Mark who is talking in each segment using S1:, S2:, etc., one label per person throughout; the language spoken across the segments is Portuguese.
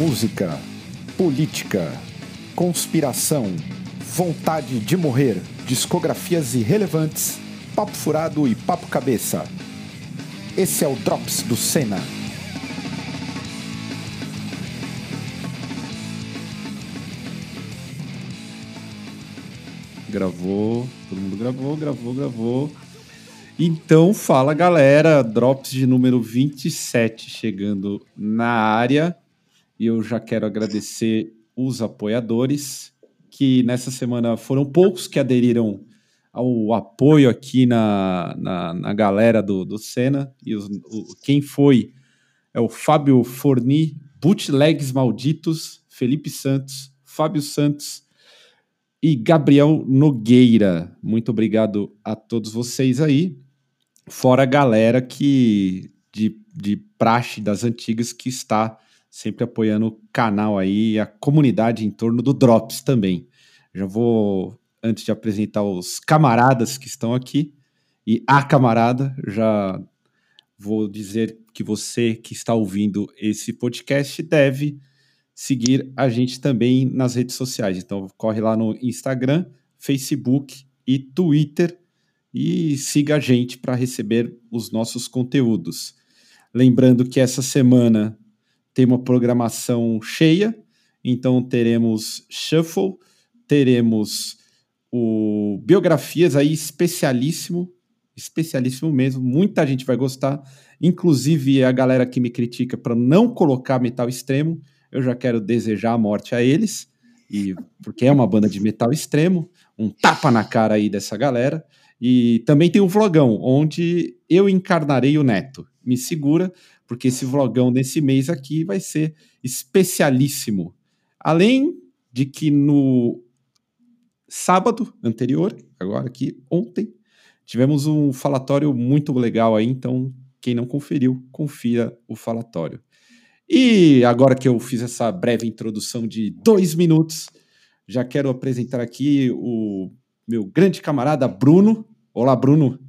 S1: música, política, conspiração, vontade de morrer, discografias irrelevantes, papo furado e papo cabeça. Esse é o Drops do Senna.
S2: Gravou, todo mundo gravou, gravou, gravou. Então, fala galera, Drops de número 27 chegando na área. E eu já quero agradecer os apoiadores, que nessa semana foram poucos que aderiram ao apoio aqui na, na, na galera do, do Senna. E os, o, quem foi é o Fábio Forni, Bootlegs Malditos, Felipe Santos, Fábio Santos e Gabriel Nogueira. Muito obrigado a todos vocês aí. Fora a galera que de, de praxe das antigas que está sempre apoiando o canal aí, a comunidade em torno do Drops também. Já vou, antes de apresentar os camaradas que estão aqui, e a camarada, já vou dizer que você que está ouvindo esse podcast deve seguir a gente também nas redes sociais. Então, corre lá no Instagram, Facebook e Twitter e siga a gente para receber os nossos conteúdos. Lembrando que essa semana tem uma programação cheia, então teremos Shuffle, teremos o Biografias aí especialíssimo, especialíssimo mesmo, muita gente vai gostar, inclusive a galera que me critica para não colocar metal extremo, eu já quero desejar a morte a eles, e porque é uma banda de metal extremo, um tapa na cara aí dessa galera. E também tem um vlogão onde eu encarnarei o Neto. Me segura, porque esse vlogão desse mês aqui vai ser especialíssimo. Além de que no sábado anterior, agora aqui, ontem, tivemos um falatório muito legal aí, então quem não conferiu, confira o falatório. E agora que eu fiz essa breve introdução de dois minutos, já quero apresentar aqui o meu grande camarada Bruno. Olá, Bruno.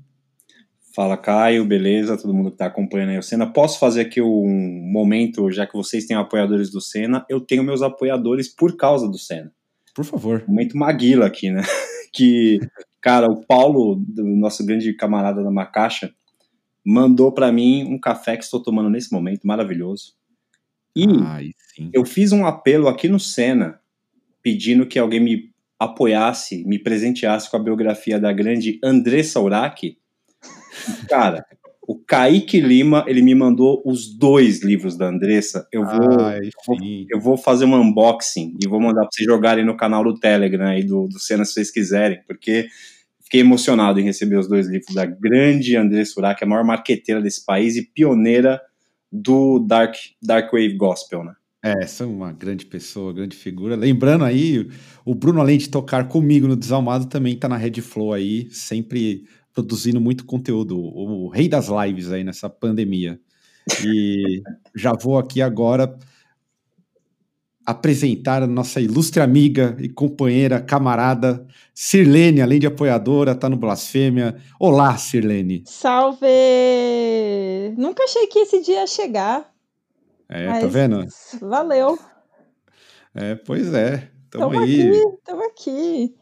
S3: Fala, Caio, beleza? Todo mundo que está acompanhando aí o Senna. Posso fazer aqui um momento, já que vocês têm apoiadores do Senna, eu tenho meus apoiadores por causa do Senna.
S2: Por favor.
S3: Momento Maguila aqui, né? que, cara, o Paulo, do nosso grande camarada da Macaxa, mandou para mim um café que estou tomando nesse momento, maravilhoso. E Ai, eu fiz um apelo aqui no Senna, pedindo que alguém me apoiasse, me presenteasse com a biografia da grande Andressa Urach, Cara, o Kaique Lima, ele me mandou os dois livros da Andressa. Eu vou, Ai, eu vou fazer um unboxing e vou mandar para vocês jogarem no canal do Telegram aí do, do Cena se vocês quiserem, porque fiquei emocionado em receber os dois livros da grande Andressa Urach, a maior marqueteira desse país e pioneira do Dark, dark Wave Gospel, né?
S2: É, é uma grande pessoa, grande figura. Lembrando aí, o Bruno, além de tocar comigo no Desalmado, também está na Red Flow aí, sempre produzindo muito conteúdo, o rei das lives aí nessa pandemia. E já vou aqui agora apresentar a nossa ilustre amiga e companheira, camarada, Sirlene, além de apoiadora, tá no Blasfêmia. Olá, Sirlene.
S4: Salve! Nunca achei que esse dia ia chegar.
S2: É, tá vendo?
S4: Valeu.
S2: É, pois é.
S4: Tamo, tamo aí. Aqui, tamo aqui.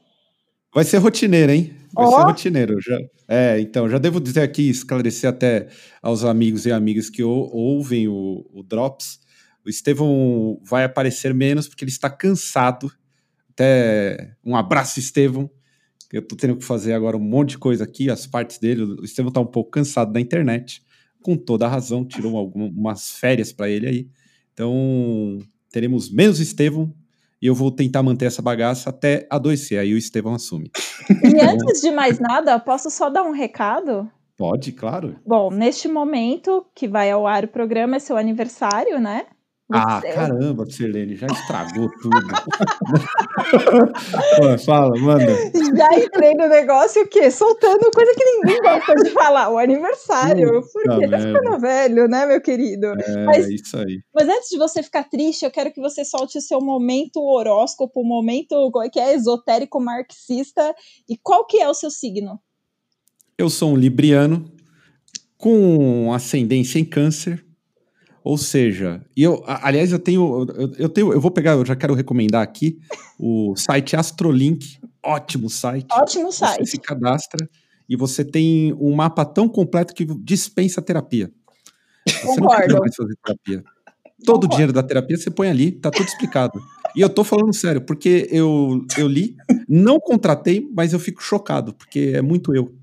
S2: Vai ser rotineiro, hein? Vai oh. ser rotineiro. Já, é, então, já devo dizer aqui, esclarecer até aos amigos e amigas que ou, ouvem o, o, Drops. O Estevão vai aparecer menos porque ele está cansado. Até um abraço, Estevão. Eu tô tendo que fazer agora um monte de coisa aqui, as partes dele. O Estevão tá um pouco cansado da internet, com toda a razão, tirou algumas férias para ele aí. Então, teremos menos Estevão e eu vou tentar manter essa bagaça até adoecer. Aí o Estevão assume.
S4: E antes de mais nada, posso só dar um recado?
S2: Pode, claro.
S4: Bom, neste momento que vai ao ar o programa, é seu aniversário, né?
S2: Ah, caramba, Sirlene, já estragou tudo. fala, manda.
S4: Já entrei no negócio o quê? Soltando coisa que ninguém gosta de falar, o aniversário. Porque tá ficando velho, né, meu querido?
S2: É, mas, isso aí.
S4: Mas antes de você ficar triste, eu quero que você solte o seu momento horóscopo, momento é que é esotérico marxista. E qual que é o seu signo?
S2: Eu sou um libriano com ascendência em câncer Ou seja, e eu, aliás, eu tenho, eu, eu, tenho, eu vou pegar, eu já quero recomendar aqui o site Astrolink, ótimo site.
S4: Ótimo site.
S2: Você se cadastra e você tem um mapa tão completo que dispensa terapia.
S4: Você Concordo. não
S2: fazer terapia. Todo o dinheiro da terapia você põe ali, tá tudo explicado. e eu tô falando sério, porque eu, eu li, não contratei, mas eu fico chocado, porque é muito eu.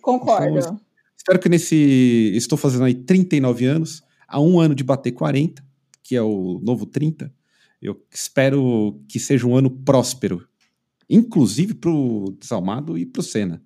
S4: Concordo. Então,
S2: espero que nesse. Estou fazendo aí 39 anos a um ano de bater 40, que é o novo 30, eu espero que seja um ano próspero, inclusive para o Desalmado e para o Senna.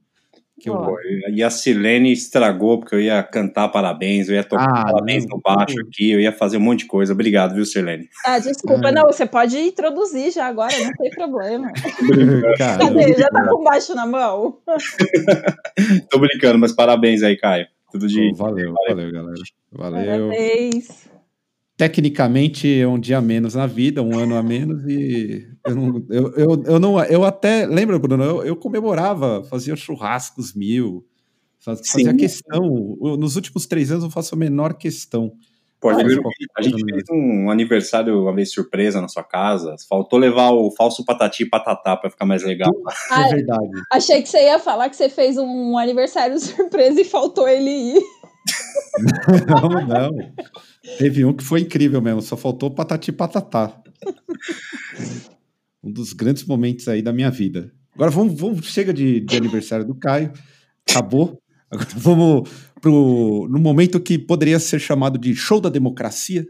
S3: Eu... E a Silene estragou, porque eu ia cantar parabéns, eu ia tocar ah, parabéns não, no baixo não. aqui, eu ia fazer um monte de coisa. Obrigado, viu, Silene?
S4: Ah, desculpa, ah. não, você pode introduzir já agora, não tem problema. Cadê? Já tá com baixo na mão?
S3: Tô brincando, mas parabéns aí, Caio. Tudo de.
S2: Oh, valeu, valeu, valeu, galera. Valeu. Parabéns. Tecnicamente é um dia a menos na vida, um ano a menos, e eu não. Eu, eu, eu não, eu até. Lembra, Bruno? Eu, eu comemorava, fazia churrascos mil, fazia Sim. questão. Nos últimos três anos eu faço a menor questão.
S3: Pô, a, gente, a gente fez um aniversário uma vez surpresa na sua casa. Faltou levar o falso patati e patatá para ficar mais legal.
S4: Ah, é verdade. Achei que você ia falar que você fez um aniversário surpresa e faltou ele ir.
S2: Não, não. Teve um que foi incrível mesmo, só faltou patati e patatá. Um dos grandes momentos aí da minha vida. Agora vamos, vamos chega de, de aniversário do Caio. Acabou. Agora vamos pro, no momento que poderia ser chamado de show da democracia,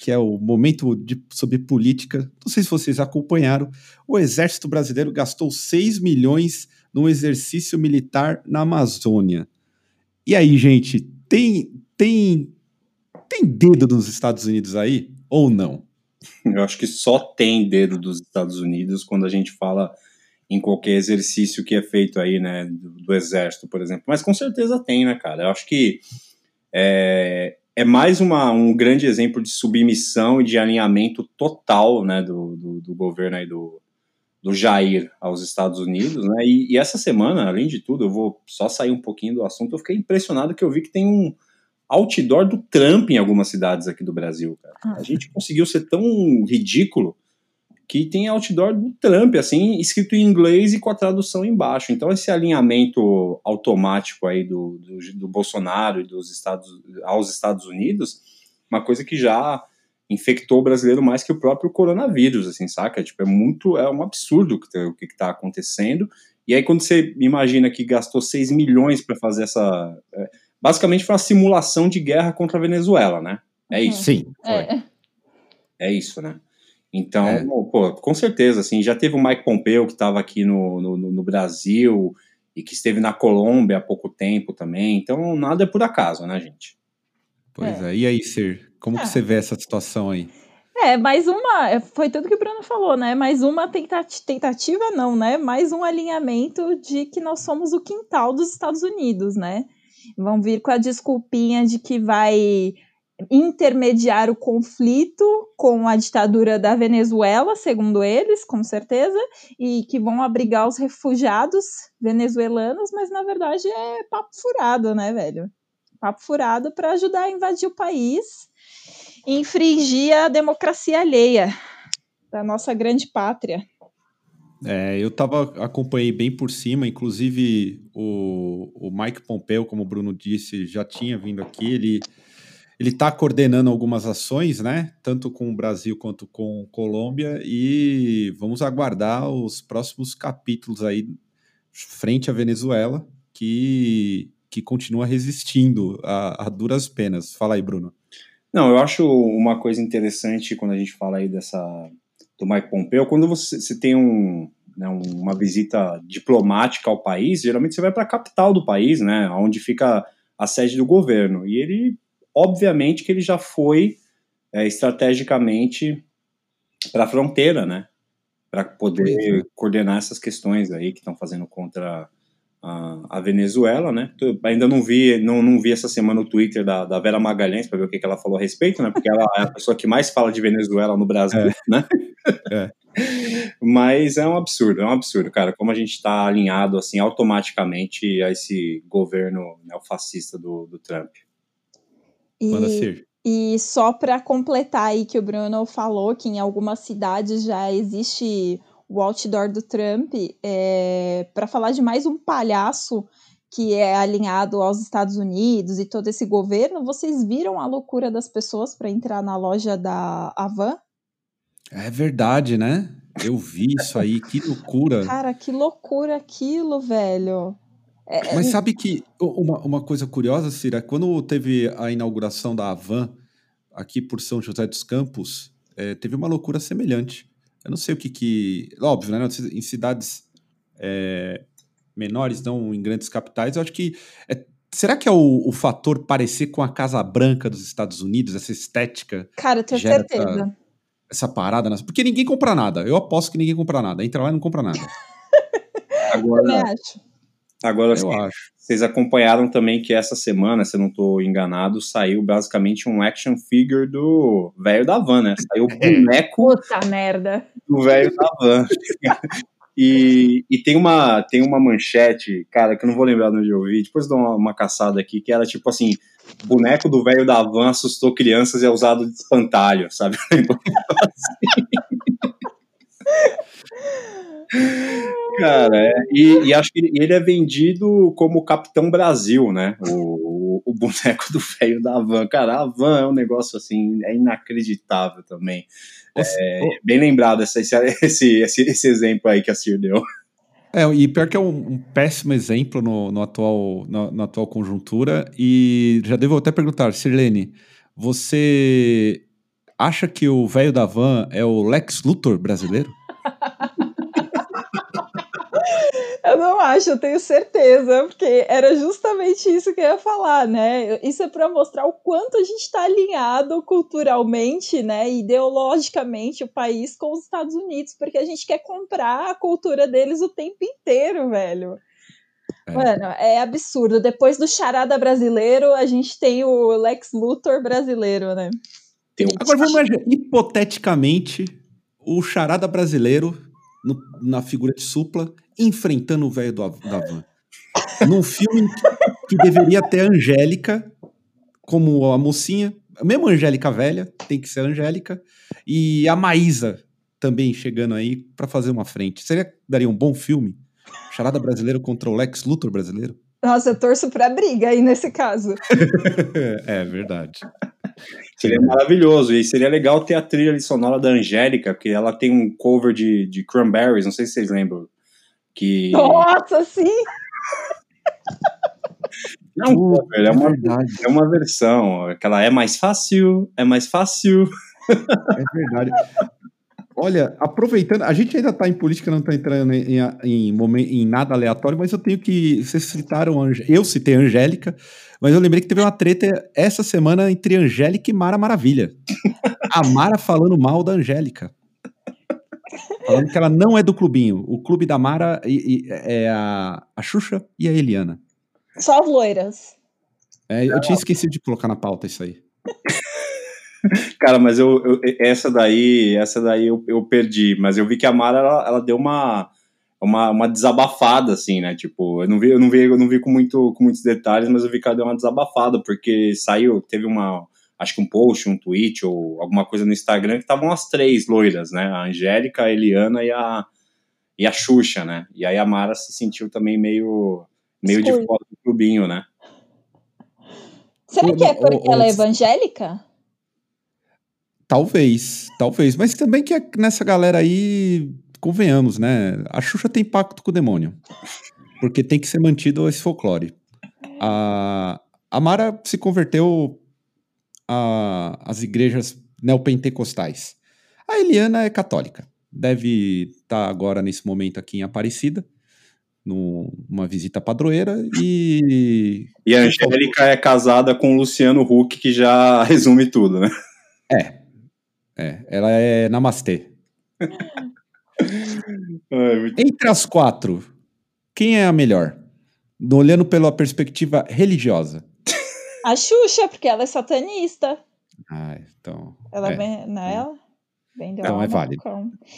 S2: que é o momento de, sobre política. Não sei se vocês acompanharam. O Exército Brasileiro gastou 6 milhões num exercício militar na Amazônia. E aí, gente, tem, tem, tem dedo dos Estados Unidos aí ou não?
S3: Eu acho que só tem dedo dos Estados Unidos quando a gente fala em qualquer exercício que é feito aí, né, do, do, exército, por exemplo. Mas com certeza tem, né, cara? Eu acho que é, é mais uma, um grande exemplo de submissão e de alinhamento total, né, do, do, do governo aí do, do Jair aos Estados Unidos, né? E, e, essa semana, além de tudo, eu vou só sair um pouquinho do assunto. Eu fiquei impressionado que eu vi que tem um outdoor do Trump em algumas cidades aqui do Brasil, cara. Ah. A gente conseguiu ser tão ridículo que tem outdoor do Trump, assim, escrito em inglês e com a tradução embaixo. Então, esse alinhamento automático aí do, do, do Bolsonaro e dos Estados, aos Estados Unidos, uma coisa que já infectou o brasileiro mais que o próprio coronavírus, assim, saca? Tipo, é muito, é um absurdo o que, tá, está acontecendo. E aí, quando você imagina que gastou 6 milhões para fazer essa. É, basicamente foi uma simulação de guerra contra a Venezuela, né? É isso.
S2: Sim.
S3: É. é isso, né? Então, é. pô, com certeza, assim, já teve o Mike Pompeo que estava aqui no, no, no, Brasil e que esteve na Colômbia há pouco tempo também. Então, nada é por acaso, né, gente?
S2: Pois é. é. E aí, Sir, como é. que você vê essa situação aí?
S4: É, mais uma, é, foi tudo que o Bruno falou, né? Mais uma tentativa, tentativa não, né? Mais um alinhamento de que nós somos o quintal dos Estados Unidos, né? Vão vir com a desculpinha de que vai intermediar o conflito com a ditadura da Venezuela, segundo eles, com certeza, e que vão abrigar os refugiados venezuelanos, mas na verdade é papo furado, né, velho? Papo furado para ajudar a invadir o país e infringir a democracia alheia da nossa grande pátria.
S2: É, eu tava, acompanhei bem por cima, inclusive o, o Mike Pompeo, como o Bruno disse, já tinha vindo aqui, ele ele está coordenando algumas ações, né? Tanto com o Brasil quanto com Colômbia, e vamos aguardar os próximos capítulos aí frente à Venezuela, que, que continua resistindo a, a duras penas. Fala aí, Bruno.
S3: Não, eu acho uma coisa interessante quando a gente fala aí dessa do Mike Pompeo, quando você, você tem um, né, uma visita diplomática ao país, geralmente você vai para a capital do país, né, onde fica a sede do governo. E ele obviamente que ele já foi é, estrategicamente para a fronteira, né? Para poder coordenar essas questões aí que estão fazendo contra a, a, Venezuela, né? ainda não vi, não, não vi essa semana o Twitter da, da Vera Magalhães para ver o que, que, ela falou a respeito, né? Porque ela é a pessoa que mais fala de Venezuela no Brasil, é. né? É. Mas é um absurdo, é um absurdo, cara. Como a gente está alinhado assim automaticamente a esse governo neofascista do, do Trump.
S4: E, E só para completar aí que o Bruno falou que em algumas cidades já existe o outdoor do Trump, é, para falar de mais um palhaço que é alinhado aos Estados Unidos e todo esse governo, vocês viram a loucura das pessoas para entrar na loja da Avan?
S2: É verdade, né? Eu vi isso aí, que loucura.
S4: Cara, que loucura aquilo, velho.
S2: É, é Mas sabe que uma, uma coisa curiosa, Cira, quando teve a inauguração da Avan aqui por São José dos Campos, é, teve uma loucura semelhante. Eu não sei o que que. Óbvio, né? Em cidades é, menores, não em grandes capitais, eu acho que. É, será que é o, o, fator parecer com a Casa Branca dos Estados Unidos, essa estética?
S4: Cara, eu tenho certeza. Essa,
S2: essa parada. Porque ninguém compra nada. Eu aposto que ninguém compra nada. Entra lá e não compra nada.
S3: Agora, acho. Agora, eu acho. Vocês acompanharam também que essa semana, se eu não estou enganado, saiu basicamente um action figure do velho da van, né? Saiu o é. boneco
S4: Puta merda.
S3: do velho da van. e, e tem, uma, tem uma manchete, cara, que eu não vou lembrar onde eu vi, depois dou uma, uma caçada aqui, que era tipo assim: boneco do velho da van assustou crianças e é usado de espantalho, sabe? Cara, é, e, e, acho que ele é vendido como Capitão Brasil, né? O, o boneco do velho da van. Cara, a van é um negócio assim, é inacreditável também. É, bem lembrado esse, esse, esse, esse exemplo aí que a Cir deu.
S2: É, e pior que é um, um péssimo exemplo no, no atual, na, na, atual conjuntura. E já devo até perguntar, Sirlene, você acha que o velho da van é o Lex Luthor brasileiro?
S4: Eu não acho, eu tenho certeza, porque era justamente isso que eu ia falar, né? Isso é para mostrar o quanto a gente está alinhado culturalmente, né, ideologicamente o país com os Estados Unidos, porque a gente quer comprar a cultura deles o tempo inteiro, velho. É. Mano, é absurdo. Depois do charada brasileiro, a gente tem o Lex Luthor brasileiro, né?
S2: Agora vamos imaginar, hipoteticamente, o charada brasileiro no, na figura de supla enfrentando o velho da van. Num filme que deveria ter a Angélica como a mocinha, mesmo a Angélica velha, tem que ser a Angélica, e a Maísa também chegando aí para fazer uma frente. Seria daria um bom filme? Charada brasileiro contra o Lex Luthor brasileiro?
S4: Nossa, eu torço pra briga aí nesse caso.
S2: é verdade.
S3: Seria maravilhoso. E seria legal ter a trilha sonora da Angélica, porque ela tem um cover de, de Cranberries, não sei se vocês lembram. Que...
S4: Nossa, sim!
S3: Não, é, uma, é uma versão. Aquela é mais fácil, é mais fácil.
S2: É verdade. Olha, aproveitando, a gente ainda está em política, não está entrando em, em, em, em, nada aleatório, mas eu tenho que. Vocês citaram, eu citei a Angélica, mas eu lembrei que teve uma treta essa semana entre Angélica e Mara Maravilha. a Mara falando mal da Angélica. Falando que ela não é do clubinho. O clube da Mara é a, a Xuxa e a Eliana.
S4: Só as loiras.
S2: É, eu tinha esquecido de colocar na pauta isso aí.
S3: Cara, mas eu, eu, essa daí, essa daí eu, eu perdi, mas eu vi que a Mara ela, ela deu uma, uma, uma desabafada assim, né? Tipo, eu não vi, eu não vi, eu não vi com muito com muitos detalhes, mas eu vi que ela deu uma desabafada porque saiu, teve uma acho que um post, um tweet ou alguma coisa no Instagram que estavam as três loiras, né? A Angélica, a Eliana e a, e a Xuxa, né? E aí a Mara se sentiu também meio, meio de fora do clubinho, né?
S4: Será que é porque ela é evangélica?
S2: Talvez, talvez. Mas também que é nessa galera aí, convenhamos, né? A Xuxa tem pacto com o demônio. Porque tem que ser mantido esse folclore. A, a Mara se converteu a, as igrejas neopentecostais. A Eliana é católica. Deve estar tá agora, nesse momento, aqui em Aparecida, numa visita padroeira. E.
S3: E a Angélica é casada com o Luciano Huck, que já resume tudo, né?
S2: É. É, ela é namastê. Entre as quatro, quem é a melhor? Olhando pela perspectiva religiosa.
S4: A Xuxa, porque ela é satanista.
S2: Ah, então.
S4: Ela é. vem, não é ela?
S2: Vendeu então é válido.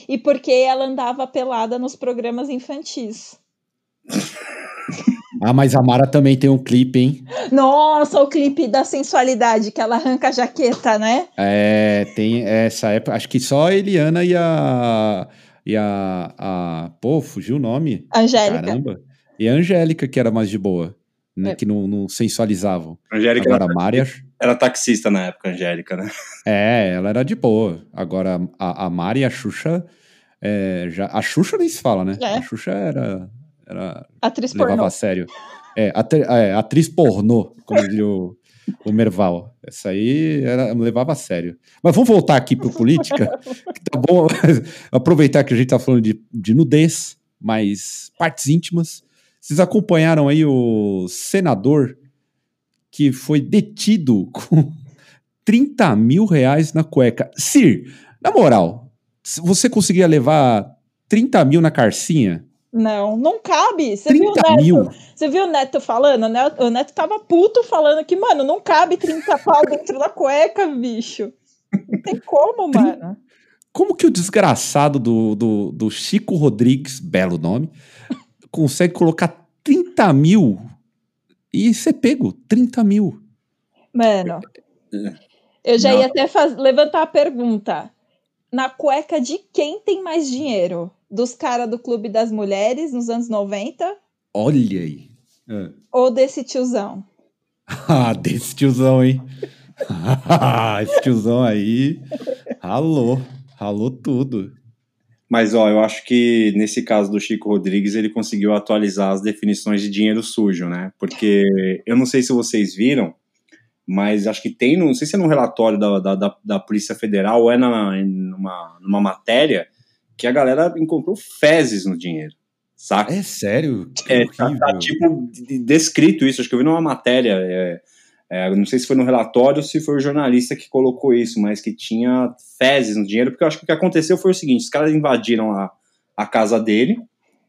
S4: E porque ela andava pelada nos programas infantis.
S2: Ah, mas a Mara também tem um clipe, hein?
S4: Nossa, o clipe da sensualidade, que ela arranca a jaqueta, né?
S2: É, tem essa época. Acho que só a Eliana e a. E a. a pô, fugiu o nome.
S4: Angélica.
S2: Caramba. E a Angélica, que era mais de boa, né? É. Que não, não sensualizavam.
S3: Angélica Agora, era, a Mari. Era taxista na época, Angélica, né?
S2: É, ela era de boa. Agora, a, a Mari e a Xuxa. É, já, a Xuxa nem se fala, né? É. A Xuxa era era,
S4: atriz
S2: levava
S4: pornô.
S2: a sério. É, atri, é, atriz pornô, como diria o, o Merval. Essa aí era, levava a sério. Mas vamos voltar aqui para política. tá bom. Aproveitar que a gente tá falando de, de nudez, mas partes íntimas. Vocês acompanharam aí o senador que foi detido com 30 mil reais na cueca. Sir, na moral, você conseguia levar 30 mil na carcinha?
S4: Não, não cabe. Você viu o Neto? Mil. Você viu o Neto falando? O Neto tava puto falando que, mano, não cabe 30 pau dentro da cueca, bicho. Não tem como, mano.
S2: Como que o desgraçado do, do, do Chico Rodrigues, belo nome, consegue colocar 30 mil e ser pego? 30 mil.
S4: Mano, eu já não. ia até faz, levantar a pergunta. Na cueca de quem tem mais dinheiro? dos caras do Clube das Mulheres nos anos 90.
S2: Olha aí.
S4: É. Ou desse tiozão?
S2: ah, desse tiozão, hein? Esse tiozão aí ralou, ralou tudo.
S3: Mas, ó, eu acho que nesse caso do Chico Rodrigues, ele conseguiu atualizar as definições de dinheiro sujo, né? Porque eu não sei se vocês viram, mas acho que tem, não sei se é num relatório da, da, da, da Polícia Federal ou é na, numa, numa matéria que a galera encontrou fezes no dinheiro. Saca?
S2: É sério?
S3: Que é, tá, tá, tipo descrito isso, acho que eu vi numa matéria, é, é, não sei se foi no relatório ou se foi o jornalista que colocou isso, mas que tinha fezes no dinheiro, porque eu acho que o que aconteceu foi o seguinte, os caras invadiram a, a casa dele,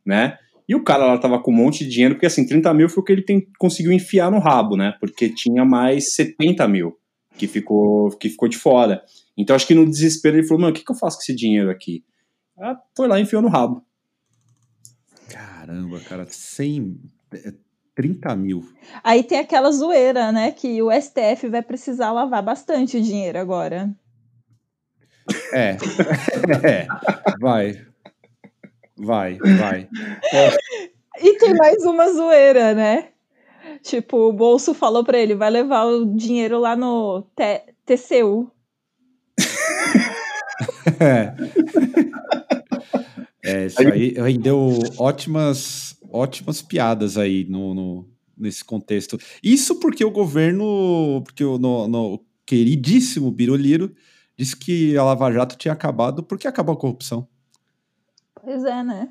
S3: né, e o cara lá tava com um monte de dinheiro, porque assim, 30 mil foi o que ele tem, conseguiu enfiar no rabo, né, porque tinha mais 70 mil que ficou, que ficou de fora. Então acho que no desespero ele falou, mano, o que, que eu faço com esse dinheiro aqui? Ah, foi lá e enfiou no rabo.
S2: Caramba, cara, 100, 30 mil.
S4: Aí tem aquela zoeira, né? Que o STF vai precisar lavar bastante dinheiro agora.
S2: É, é, vai. Vai, vai. É.
S4: E tem mais uma zoeira, né? Tipo, o bolso falou pra ele: vai levar o dinheiro lá no TCU.
S2: É. É, isso aí rendeu ótimas, ótimas piadas aí no, no, nesse contexto. Isso porque o governo, porque o no, no queridíssimo Biroliro disse que a Lava Jato tinha acabado porque acabou a corrupção.
S4: Pois é, né?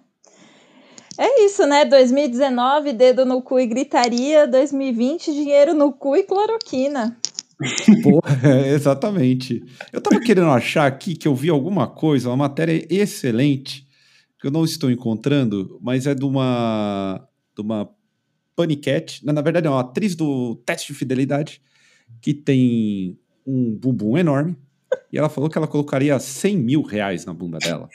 S4: É isso, né? 2019, dedo no cu e gritaria. 2020, dinheiro no cu e cloroquina.
S2: Porra, exatamente. Eu tava querendo achar aqui que eu vi alguma coisa, uma matéria excelente que eu não estou encontrando, mas é de uma, de uma paniquete, na, verdade é uma atriz do teste de fidelidade, que tem um bumbum enorme, e ela falou que ela colocaria 100 mil reais na bunda dela.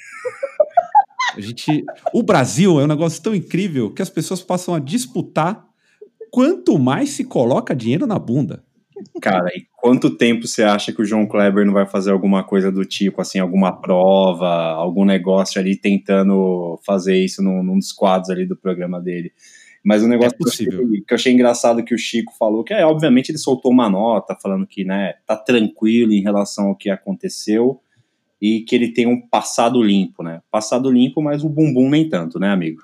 S2: A gente, o Brasil é um negócio tão incrível que as pessoas passam a disputar quanto mais se coloca dinheiro na bunda.
S3: Cara, e quanto tempo você acha que o João Kleber não vai fazer alguma coisa do tipo, assim, alguma prova, algum negócio ali tentando fazer isso num, num dos quadros ali do programa dele? Mas o negócio é possível. Que, que eu achei engraçado que o Chico falou, que é, obviamente ele soltou uma nota falando que, né, tá tranquilo em relação ao que aconteceu e que ele tem um passado limpo, né? Passado limpo, mas o bumbum nem tanto, né, amigo?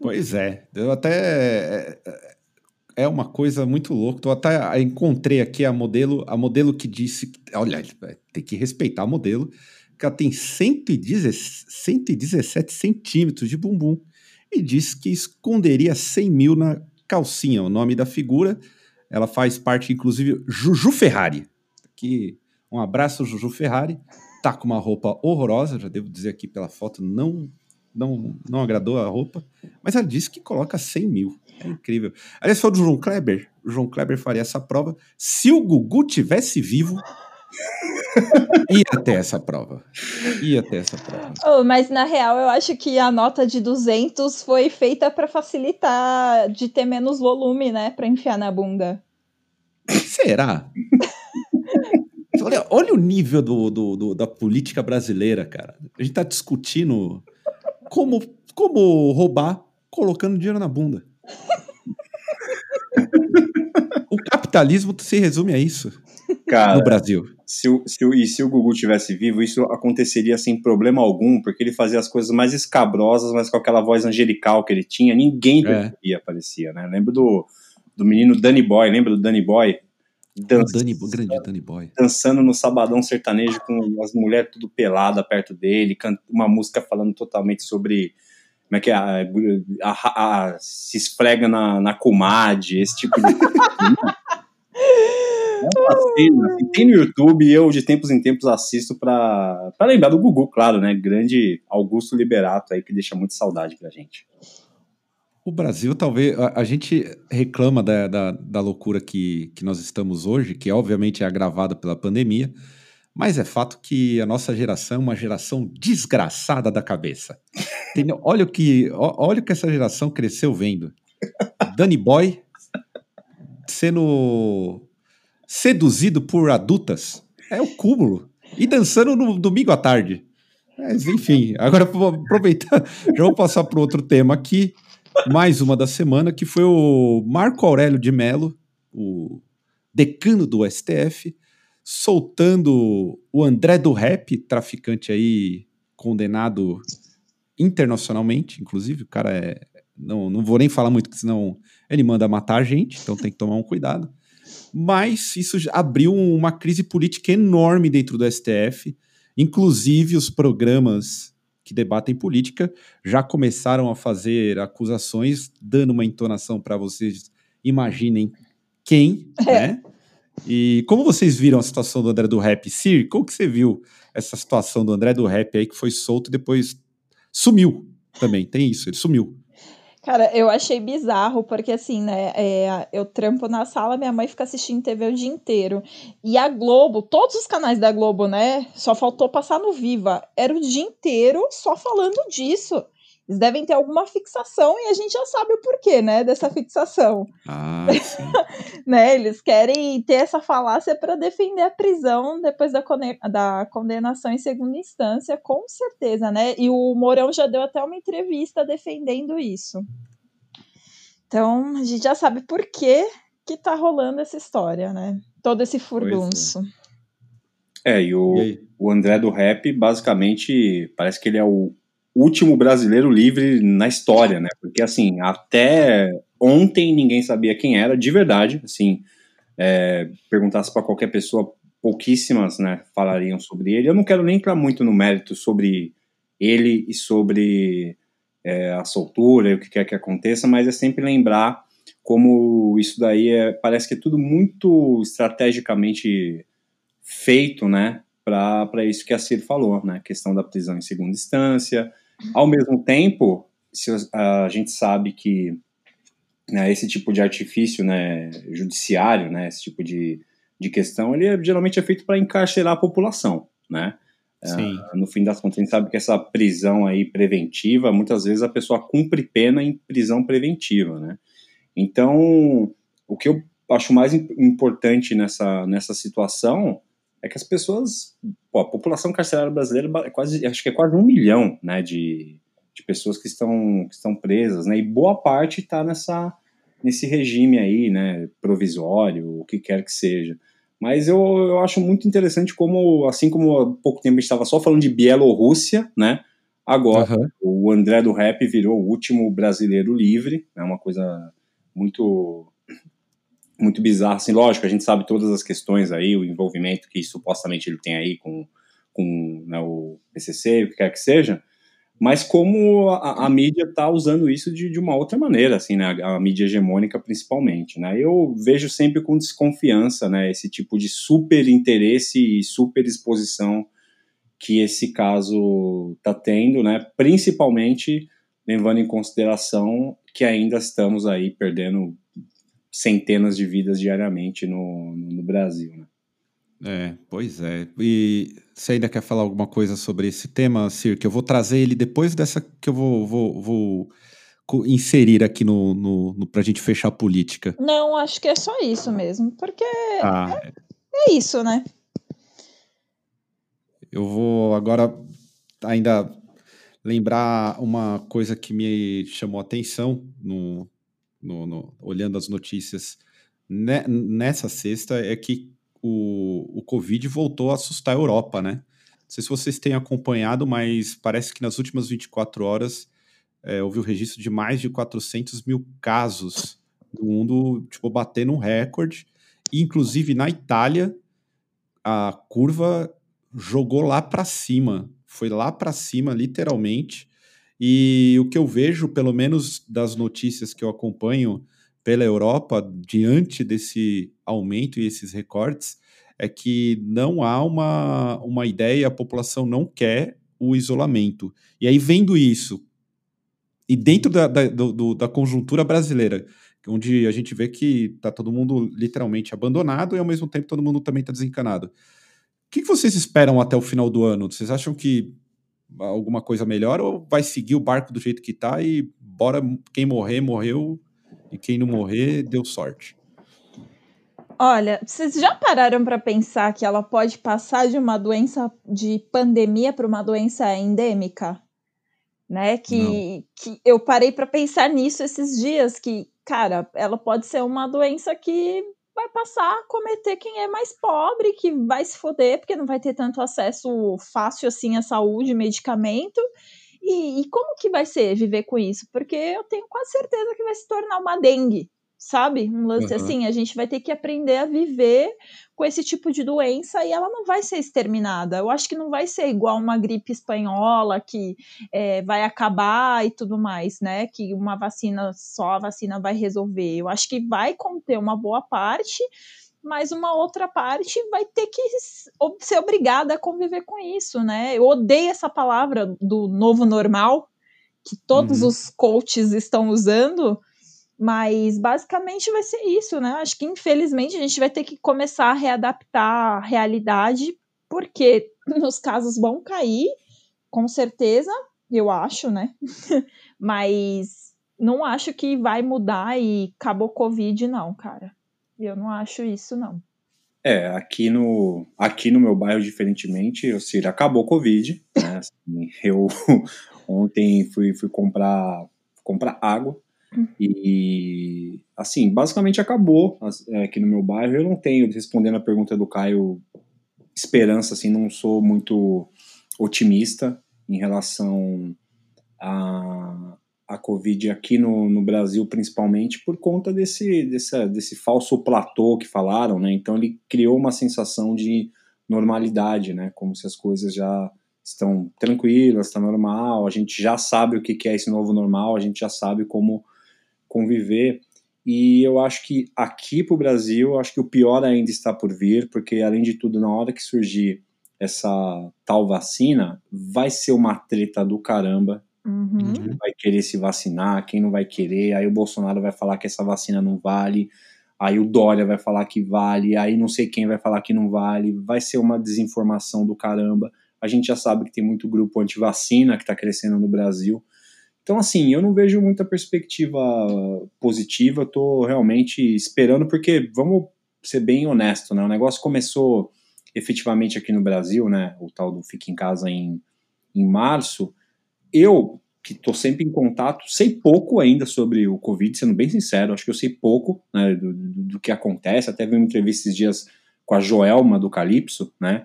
S2: Pois é. Eu até é, uma coisa muito louca. Eu até encontrei aqui a modelo, a modelo que disse, olha, tem que respeitar a modelo, que ela tem 117 centímetros de bumbum e disse que esconderia 100 mil na calcinha. O nome da figura, ela faz parte, inclusive, Juju Ferrari. Aqui, um abraço, Juju Ferrari. Tá com uma roupa horrorosa, já devo dizer aqui pela foto, não não, não agradou a roupa, mas ela disse que coloca 100 mil. É incrível. Aliás, foi do João Kleber. O João Kleber faria essa prova. Se o Gugu tivesse vivo, Ia até essa prova. Ia até essa prova.
S4: Oh, mas na real, eu acho que a nota de 200 foi feita para facilitar de ter menos volume, né? Para enfiar na bunda.
S2: Será? olha, olha o nível do, do, do, da política brasileira, cara. A gente tá discutindo como, como roubar colocando dinheiro na bunda. o capitalismo se resume a isso.
S3: Cara,
S2: no Brasil.
S3: Se o, se o, e se o Gugu tivesse vivo, isso aconteceria sem problema algum, porque ele fazia as coisas mais escabrosas, mas com aquela voz angelical que ele tinha, ninguém é. aparecia, né? Lembro do, do menino Danny Boy, lembra do Danny Boy?
S2: Dança, Danny, grande Danny Boy.
S3: Dançando no sabadão sertanejo com as mulheres tudo pelada perto dele, uma música falando totalmente sobre como é que é, a, a, a, se esfrega na, na comadre, esse tipo de É uma cena, assim, tem no YouTube e eu de tempos em tempos assisto para lembrar do Gugu, claro, né? Grande Augusto Liberato aí que deixa muito saudade pra gente.
S2: O Brasil, talvez. A, a gente reclama da, da, da, loucura que, que nós estamos hoje, que obviamente é agravada pela pandemia, mas é fato que a nossa geração é uma geração desgraçada da cabeça. Olha o que, olha o que essa geração cresceu vendo. Danny Boy sendo seduzido por adultas. É o cúmulo. E dançando no domingo à tarde. Mas, enfim, agora vou aproveitar, já vou passar para outro tema aqui, mais uma da semana, que foi o Marco Aurélio de Mello, o decano do STF, soltando o André do Rap, traficante aí condenado internacionalmente, inclusive, o cara é. Não, não vou nem falar muito, senão ele manda matar a gente, então tem que tomar um cuidado mas isso abriu uma crise política enorme dentro do STF. Inclusive, os programas que debatem política já começaram a fazer acusações, dando uma entonação para vocês imaginem quem, é. né? E como vocês viram a situação do André do Rap? Sir, como que você viu essa situação do André do Rap aí que foi solto e depois sumiu também? Tem isso, ele sumiu.
S4: Cara, eu achei bizarro, porque assim, né, é, eu trampo na sala, minha mãe fica assistindo TV o dia inteiro. E a Globo, todos os canais da Globo, né, só faltou passar no Viva. Era o dia inteiro só falando disso. Eles devem ter alguma fixação e a gente já sabe o porquê, né, dessa fixação.
S2: Ah, sim.
S4: né, eles querem ter essa falácia para defender a prisão depois da, da condenação em segunda instância, com certeza, né? E o Mourão já deu até uma entrevista defendendo isso. Então, a gente já sabe por que que tá rolando essa história, né? Todo esse furdunço.
S3: É. é, e o, e o André do Rap, basicamente, parece que ele é o último brasileiro livre na história, né? Porque, assim, até ontem ninguém sabia quem era, de verdade, assim, é, perguntasse para qualquer pessoa, pouquíssimas, né, falariam sobre ele. Eu não quero nem entrar muito no mérito sobre ele e sobre é, a soltura e o que quer que aconteça, mas é sempre lembrar como isso daí é, parece que é tudo muito estrategicamente feito, né, para isso que a Ciro falou, né, questão da prisão em segunda instância, ao mesmo tempo, se a gente sabe que né, esse tipo de artifício né, judiciário, né, esse tipo de, de questão, ele é, geralmente é feito para encarcerar a população, né?
S2: Sim.
S3: Uh, no fim das contas, a gente sabe que essa prisão aí preventiva, muitas vezes a pessoa cumpre pena em prisão preventiva, né? Então, o que eu acho mais importante nessa, nessa situação é que as pessoas, pô, a população carcerária brasileira é quase, acho que é quase um milhão, né, de, de pessoas que estão, que estão presas, né, e boa parte está nessa, nesse regime aí, né, provisório, o que quer que seja. Mas eu, eu acho muito interessante como, assim como há pouco tempo a gente estava só falando de Bielorrússia, né, agora uhum. o André do Rap virou o último brasileiro livre, é né, uma coisa muito muito bizarro, assim, lógico, a gente sabe todas as questões aí, o envolvimento que supostamente ele tem aí com, com né, o PCC, o que quer que seja, mas como a, a mídia está usando isso de, de, uma outra maneira, assim, né, a, mídia hegemônica principalmente, né, eu vejo sempre com desconfiança, né, esse tipo de super interesse e super exposição que esse caso está tendo, né, principalmente levando em consideração que ainda estamos aí perdendo centenas de vidas diariamente no, no Brasil. Né?
S2: É, pois é. E você ainda quer falar alguma coisa sobre esse tema, Sir? Que eu vou trazer ele depois dessa que eu vou, vou, vou inserir aqui no, no, no pra gente fechar a política.
S4: Não, acho que é só isso mesmo, porque ah. é, é isso, né?
S2: Eu vou agora ainda lembrar uma coisa que me chamou a atenção no, no, no olhando as notícias nessa sexta é que o, o Covid voltou a assustar a Europa, né? Não sei se vocês têm acompanhado, mas parece que nas últimas 24 horas é, houve o registro de mais de 400 mil casos no mundo, tipo, batendo um recorde. Inclusive, na Itália, a curva jogou lá para cima. Foi lá para cima, literalmente. E o que eu vejo, pelo menos das notícias que eu acompanho pela Europa, diante desse aumento e esses recortes, é que não há uma, uma ideia, a população não quer o isolamento. E aí, vendo isso, e dentro da, da, do, da conjuntura brasileira, onde a gente vê que está todo mundo literalmente abandonado e ao mesmo tempo todo mundo também está desencanado. O que, que vocês esperam até o final do ano? Vocês acham que alguma coisa melhor ou vai seguir o barco do jeito que está e bora quem morrer, morreu e quem não morrer, deu sorte?
S4: Olha, vocês já pararam para pensar que ela pode passar de uma doença de pandemia para uma doença endêmica? Né? Que, que eu parei para pensar nisso esses dias, que, cara, ela pode ser uma doença que vai passar a cometer quem é mais pobre, que vai se foder, porque não vai ter tanto acesso fácil assim à saúde, medicamento. E, e, como que vai ser viver com isso? Porque eu tenho quase certeza que vai se tornar uma dengue, sabe? Um lance uhum. assim, a gente vai ter que aprender a viver com esse tipo de doença e ela não vai ser exterminada. Eu acho que não vai ser igual uma gripe espanhola que é, vai acabar e tudo mais, né? Que uma vacina só a vacina vai resolver. Eu acho que vai conter uma boa parte, mas uma outra parte vai ter que ser obrigada a conviver com isso, né? Eu odeio essa palavra do novo normal que todos uhum. os coaches estão usando mas basicamente vai ser isso, né? Acho que infelizmente a gente vai ter que começar a readaptar a realidade, porque os casos vão cair, com certeza, eu acho, né? Mas não acho que vai mudar e acabou Covid, não, cara. Eu não acho isso, não.
S3: É, aqui no, aqui no meu bairro, diferentemente, ou seja, acabou Covid. Né? Assim, eu ontem fui, fui comprar, comprar água e, assim, basicamente acabou é, aqui no meu bairro. Eu não tenho, respondendo a pergunta do Caio, esperança, assim, não sou muito otimista em relação a, a Covid aqui no, no Brasil, principalmente por conta desse, desse, desse falso platô que falaram, né? Então ele criou uma sensação de normalidade, né? Como se as coisas já estão tranquilas, está normal, a gente já sabe o que é esse novo normal, a gente já sabe como conviver. E eu acho que aqui para o Brasil, acho que o pior ainda está por vir, porque além de tudo, na hora que surgir essa tal vacina, vai ser uma treta do caramba. Uhum. Quem vai querer se vacinar, quem não vai querer. Aí o Bolsonaro vai falar que essa vacina não vale. Aí o Dória vai falar que vale. Aí não sei quem vai falar que não vale. Vai ser uma desinformação do caramba. A gente já sabe que tem muito grupo anti-vacina que está crescendo no Brasil. Então, assim, eu não vejo muita perspectiva positiva, estou realmente esperando, porque vamos ser bem honesto, né? O negócio começou efetivamente aqui no Brasil, né? O tal do Fica em Casa em, em março. Eu, que estou sempre em contato, sei pouco ainda sobre o Covid, sendo bem sincero, acho que eu sei pouco né, do, do, do que acontece. Até vi uma entrevista esses dias com a Joelma do Calypso, né?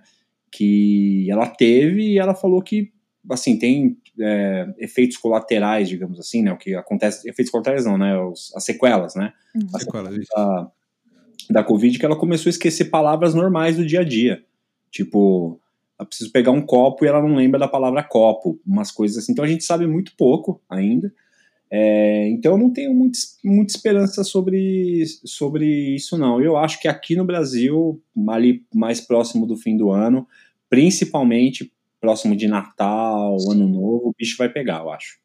S3: Que ela teve e ela falou que assim, tem é, efeitos colaterais, digamos assim, né? O que acontece, efeitos colaterais não, né? Os, as sequelas, né? Uhum. As sequelas da, da Covid, que ela começou a esquecer palavras normais do dia a dia. Tipo, eu preciso pegar um copo e ela não lembra da palavra copo, umas coisas assim. Então a gente sabe muito pouco ainda. É, então eu não tenho muito, muita esperança sobre, sobre isso, não. Eu acho que aqui no Brasil, ali mais próximo do fim do ano, principalmente próximo de Natal. Ano Novo, o bicho vai pegar, eu acho.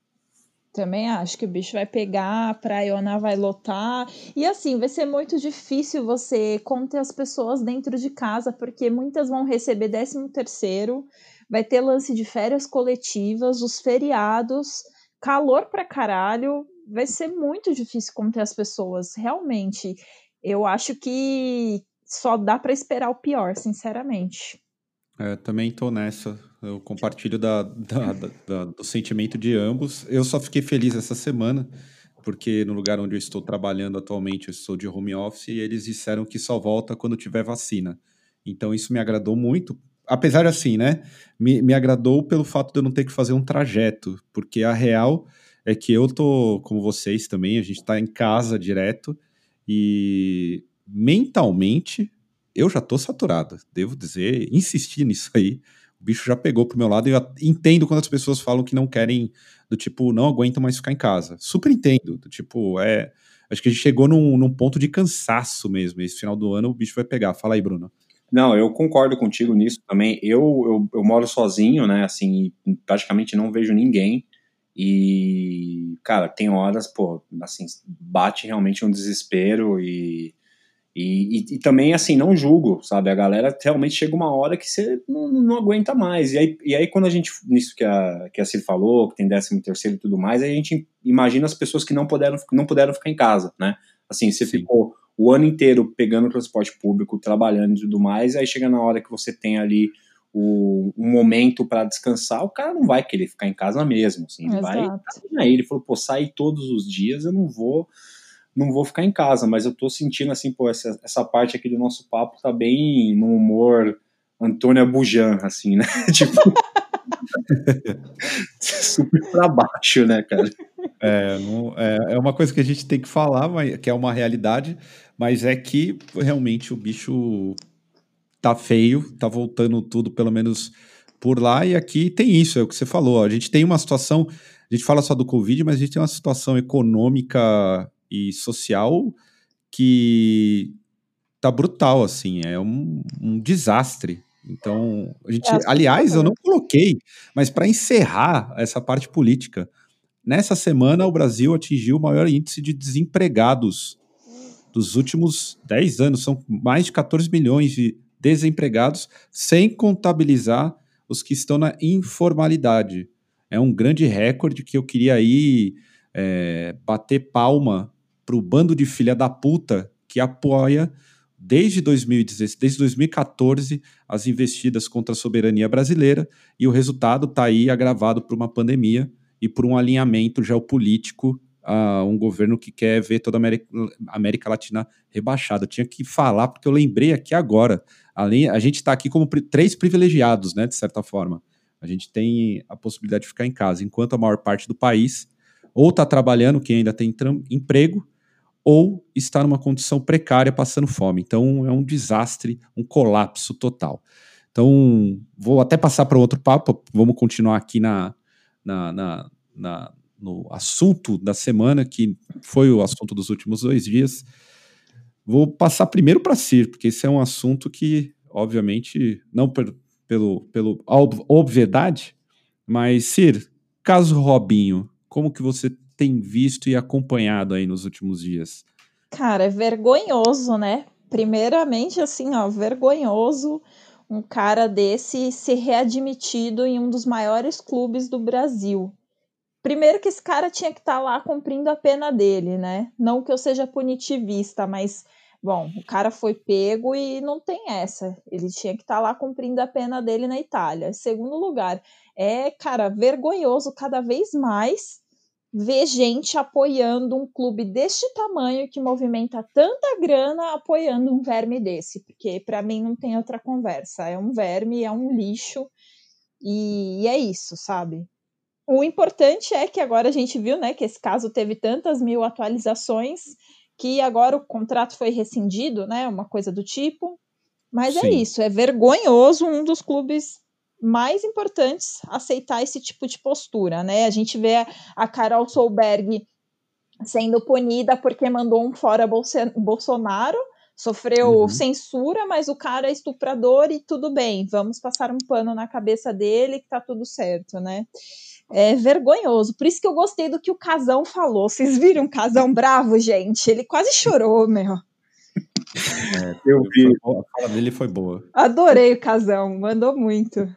S4: Também acho que o bicho vai pegar, a praiona vai lotar. E assim, vai ser muito difícil você conter as pessoas dentro de casa, porque muitas vão receber 13 terceiro, vai ter lance de férias coletivas, os feriados, calor pra caralho. Vai ser muito difícil conter as pessoas, realmente. Eu acho que só dá para esperar o pior, sinceramente.
S2: É, também tô nessa. Eu compartilho da, da, da, do sentimento de ambos. Eu só fiquei feliz essa semana, porque no lugar onde eu estou trabalhando atualmente, eu estou de home office, e eles disseram que só volta quando tiver vacina. Então isso me agradou muito. Apesar de assim, né? Me, me agradou pelo fato de eu não ter que fazer um trajeto, porque a real é que eu tô, como vocês também, a gente tá em casa direto, e mentalmente eu já tô saturado, devo dizer, insistir nisso aí o bicho já pegou pro meu lado e eu entendo quando as pessoas falam que não querem, do tipo, não aguentam mais ficar em casa. Super entendo, do tipo, é. Acho que a gente chegou num, num ponto de cansaço mesmo. Esse final do ano o bicho vai pegar. Fala aí, Bruno.
S3: Não, eu concordo contigo nisso também. Eu, eu, eu moro sozinho, né? Assim, praticamente não vejo ninguém. E, cara, tem horas, pô, assim, bate realmente um desespero e e, e, e, também, assim, não julgo, sabe? A galera realmente chega uma hora que você não, não aguenta mais. E aí, e aí, quando a gente, nisso que a, que a Cir falou, que tem 13 terceiro e tudo mais, aí a gente imagina as pessoas que não puderam, não puderam ficar em casa, né? Assim, você Sim. ficou o ano inteiro pegando transporte público, trabalhando e tudo mais, aí chega na hora que você tem ali o, um momento para descansar, o cara não vai querer ficar em casa mesmo, assim, Exato. vai. Aí ele falou, pô, sair todos os dias eu não vou não vou ficar em casa, mas eu tô sentindo assim, pô, essa, essa parte aqui do nosso papo tá bem no humor Antônia Bujan, assim, né? tipo. super pra baixo, né, cara?
S2: É, não, é, é uma coisa que a gente tem que falar, mas, que é uma realidade, mas é que realmente o bicho tá feio, tá voltando tudo, pelo menos por lá, e aqui tem isso, é o que você falou. A gente tem uma situação, a gente fala só do Covid, mas a gente tem uma situação econômica e social que tá brutal, assim, é um, um desastre. Então, a gente, é, aliás, eu não coloquei, mas para encerrar essa parte política, nessa semana o Brasil atingiu o maior índice de desempregados dos últimos 10 anos, são mais de 14 milhões de desempregados, sem contabilizar os que estão na informalidade. É um grande recorde que eu queria aí é, bater palma para o bando de filha da puta que apoia desde 2016, desde 2014 as investidas contra a soberania brasileira e o resultado está aí agravado por uma pandemia e por um alinhamento geopolítico a um governo que quer ver toda a América, Latina rebaixada. Eu tinha que falar porque eu lembrei aqui agora. Além, a gente está aqui como três privilegiados, né, de certa forma. A gente tem a possibilidade de ficar em casa, enquanto a maior parte do país ou está trabalhando, quem ainda tem emprego, ou está numa condição precária passando fome. Então é um desastre, um colapso total. Então vou até passar para outro papo, vamos continuar aqui na, na, na, na, no assunto da semana, que foi o assunto dos últimos dois dias. Vou passar primeiro para Cir, porque esse é um assunto que, obviamente, não per, pelo, pelo obviedade, mas Cir, caso Robinho, como que você tem visto e acompanhado aí nos últimos dias?
S4: Cara, é vergonhoso, né? Primeiramente, assim, ó, vergonhoso um cara desse ser readmitido em um dos maiores clubes do Brasil. Primeiro que esse cara tinha que estar tá lá cumprindo a pena dele, né? Não que eu seja punitivista, mas bom, o cara foi pego e não tem essa. Ele tinha que estar tá lá cumprindo a pena dele na Itália. Segundo lugar, é, cara, vergonhoso cada vez mais ver gente apoiando um clube deste tamanho que movimenta tanta grana apoiando um verme desse, porque para mim não tem outra conversa. É um verme, é um lixo e, e é isso, sabe? O importante é que agora a gente viu, né, que esse caso teve tantas mil atualizações que agora o contrato foi rescindido, né, uma coisa do tipo. Mas é Sim. é isso, é vergonhoso um dos clubes mais importantes aceitar esse tipo de postura, né? A gente vê a Carol Solberg sendo punida porque mandou um fora Bolsonaro, sofreu uhum. censura, mas o cara é estuprador e tudo bem, vamos passar um pano na cabeça dele que tá tudo certo, né? é vergonhoso. Por isso que eu gostei do que o Casão falou. Vocês viram o Casão bravo, gente? Ele quase chorou, meu.
S2: É, eu vi. A fala dele foi boa.
S4: Adorei o Casão, mandou muito.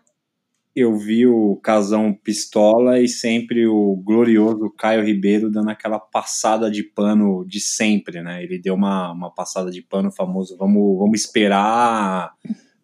S3: Eu vi o Casão pistola e sempre o glorioso Caio Ribeiro dando aquela passada de pano de sempre, né? Ele deu uma, uma passada de pano famoso. Vamos, vamos esperar,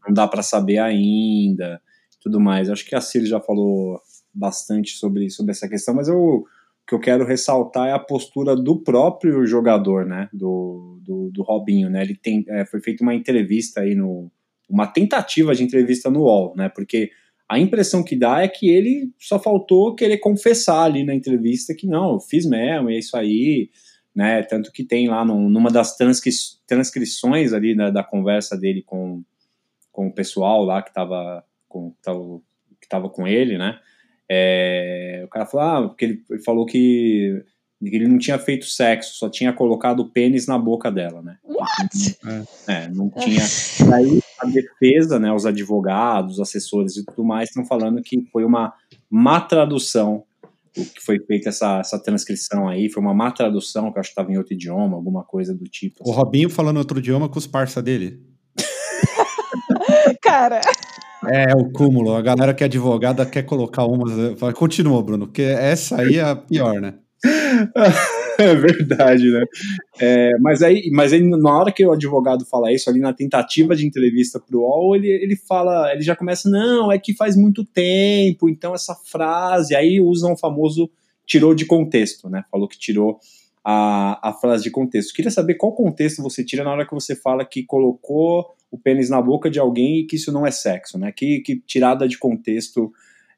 S3: não dá para saber ainda, tudo mais. Acho que a Ciro já falou bastante sobre, sobre essa questão, mas eu, o que eu quero ressaltar é a postura do próprio jogador, né? Do, do, do Robinho, né? Ele tem, é, foi feita uma entrevista aí no. Uma tentativa de entrevista no UOL, né? Porque a impressão que dá é que ele só faltou querer confessar ali na entrevista que não, eu fiz mesmo, é isso aí, né? Tanto que tem lá no, numa das transcri transcrições ali da, da, conversa dele com, com o pessoal lá que estava com, que tava com ele, né? É, o cara falou, ah, porque ele, ele falou que, que, ele não tinha feito sexo, só tinha colocado o pênis na boca dela, né?
S4: What?
S3: É, não tinha. Daí a defesa, né, os advogados, os assessores e tudo mais estão falando que foi uma má tradução o que foi feita essa, essa transcrição aí, foi uma má tradução, que eu acho que estava em outro idioma, alguma coisa do tipo.
S2: O Robinho falando outro idioma com os parça dele.
S4: Cara.
S2: É, o cúmulo. A galera que é advogada quer colocar umas. Continua, Bruno, porque essa aí é a pior, né?
S3: é verdade, né? É, mas, aí, mas aí, na hora que o advogado fala isso, ali na tentativa de entrevista para o UOL, ele, ele fala, ele já começa, não, é que faz muito tempo, então essa frase, aí usam o famoso tirou de contexto, né? Falou que tirou a, a frase de contexto. Queria saber qual contexto você tira na hora que você fala que colocou o pênis na boca de alguém e que isso não é sexo, né? Que, que tirada de contexto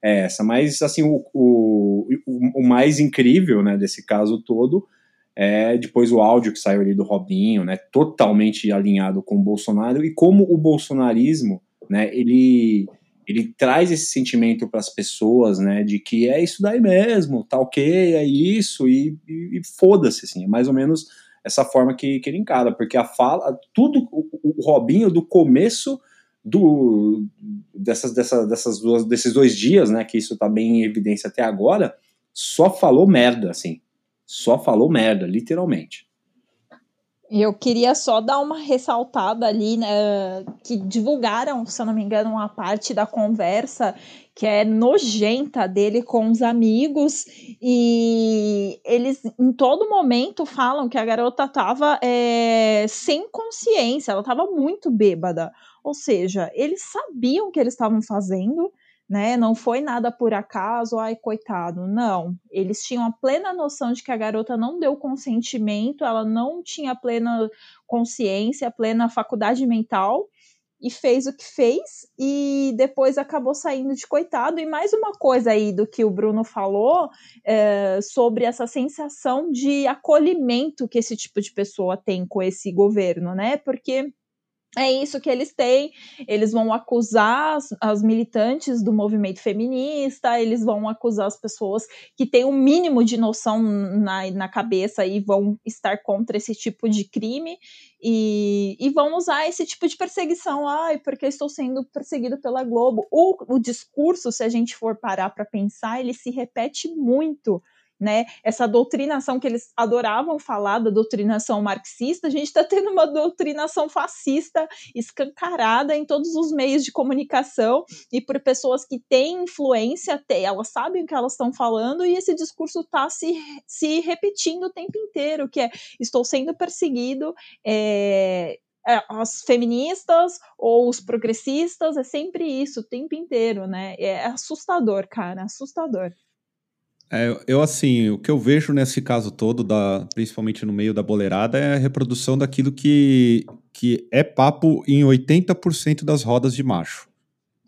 S3: é essa? Mas, assim, o, o, o, mais incrível, né, desse caso todo é depois o áudio que saiu ali do Robinho, né, totalmente alinhado com o Bolsonaro e como o bolsonarismo, né, ele ele traz esse sentimento para as pessoas, né, de que é isso daí mesmo, tá ok, é isso, e, e, e foda-se, assim, é mais ou menos essa forma que, que ele encara, porque a fala, tudo, o, o Robinho, do começo do, dessas, dessas, duas, desses dois dias, né, que isso tá bem em evidência até agora, só falou merda, assim, só falou merda, literalmente.
S4: Eu queria só dar uma ressaltada ali, né, que divulgaram, se eu não me engano, uma parte da conversa que é nojenta dele com os amigos e eles em todo momento falam que a garota estava é, sem consciência, ela estava muito bêbada. Ou seja, eles sabiam o que eles estavam fazendo, né? Não foi nada por acaso, ai, coitado. Não. Eles tinham a plena noção de que a garota não deu consentimento, ela não tinha plena consciência, plena faculdade mental e fez o que fez e depois acabou saindo de coitado. E mais uma coisa aí do que o Bruno falou é, sobre essa sensação de acolhimento que esse tipo de pessoa tem com esse governo, né? Porque é isso que eles têm. Eles vão acusar as, as, militantes do movimento feminista, eles vão acusar as pessoas que têm um mínimo de noção na, na cabeça e vão estar contra esse tipo de crime e, e vão usar esse tipo de perseguição. Ai, porque estou sendo perseguido pela Globo. O, o discurso, se a gente for parar para pensar, ele se repete muito né? Essa doutrinação que eles adoravam falar da doutrinação marxista, a gente está tendo uma doutrinação fascista escancarada em todos os meios de comunicação e por pessoas que têm influência, elas sabem o que elas estão falando e esse discurso está se, se repetindo o tempo inteiro, que é estou sendo perseguido, é, as feministas ou os progressistas, é sempre isso o tempo inteiro, né? É assustador, cara, assustador.
S2: É, eu, assim, o que eu vejo nesse caso todo, da, principalmente no meio da boleirada, é a reprodução daquilo que, que é papo em 80% das rodas de macho.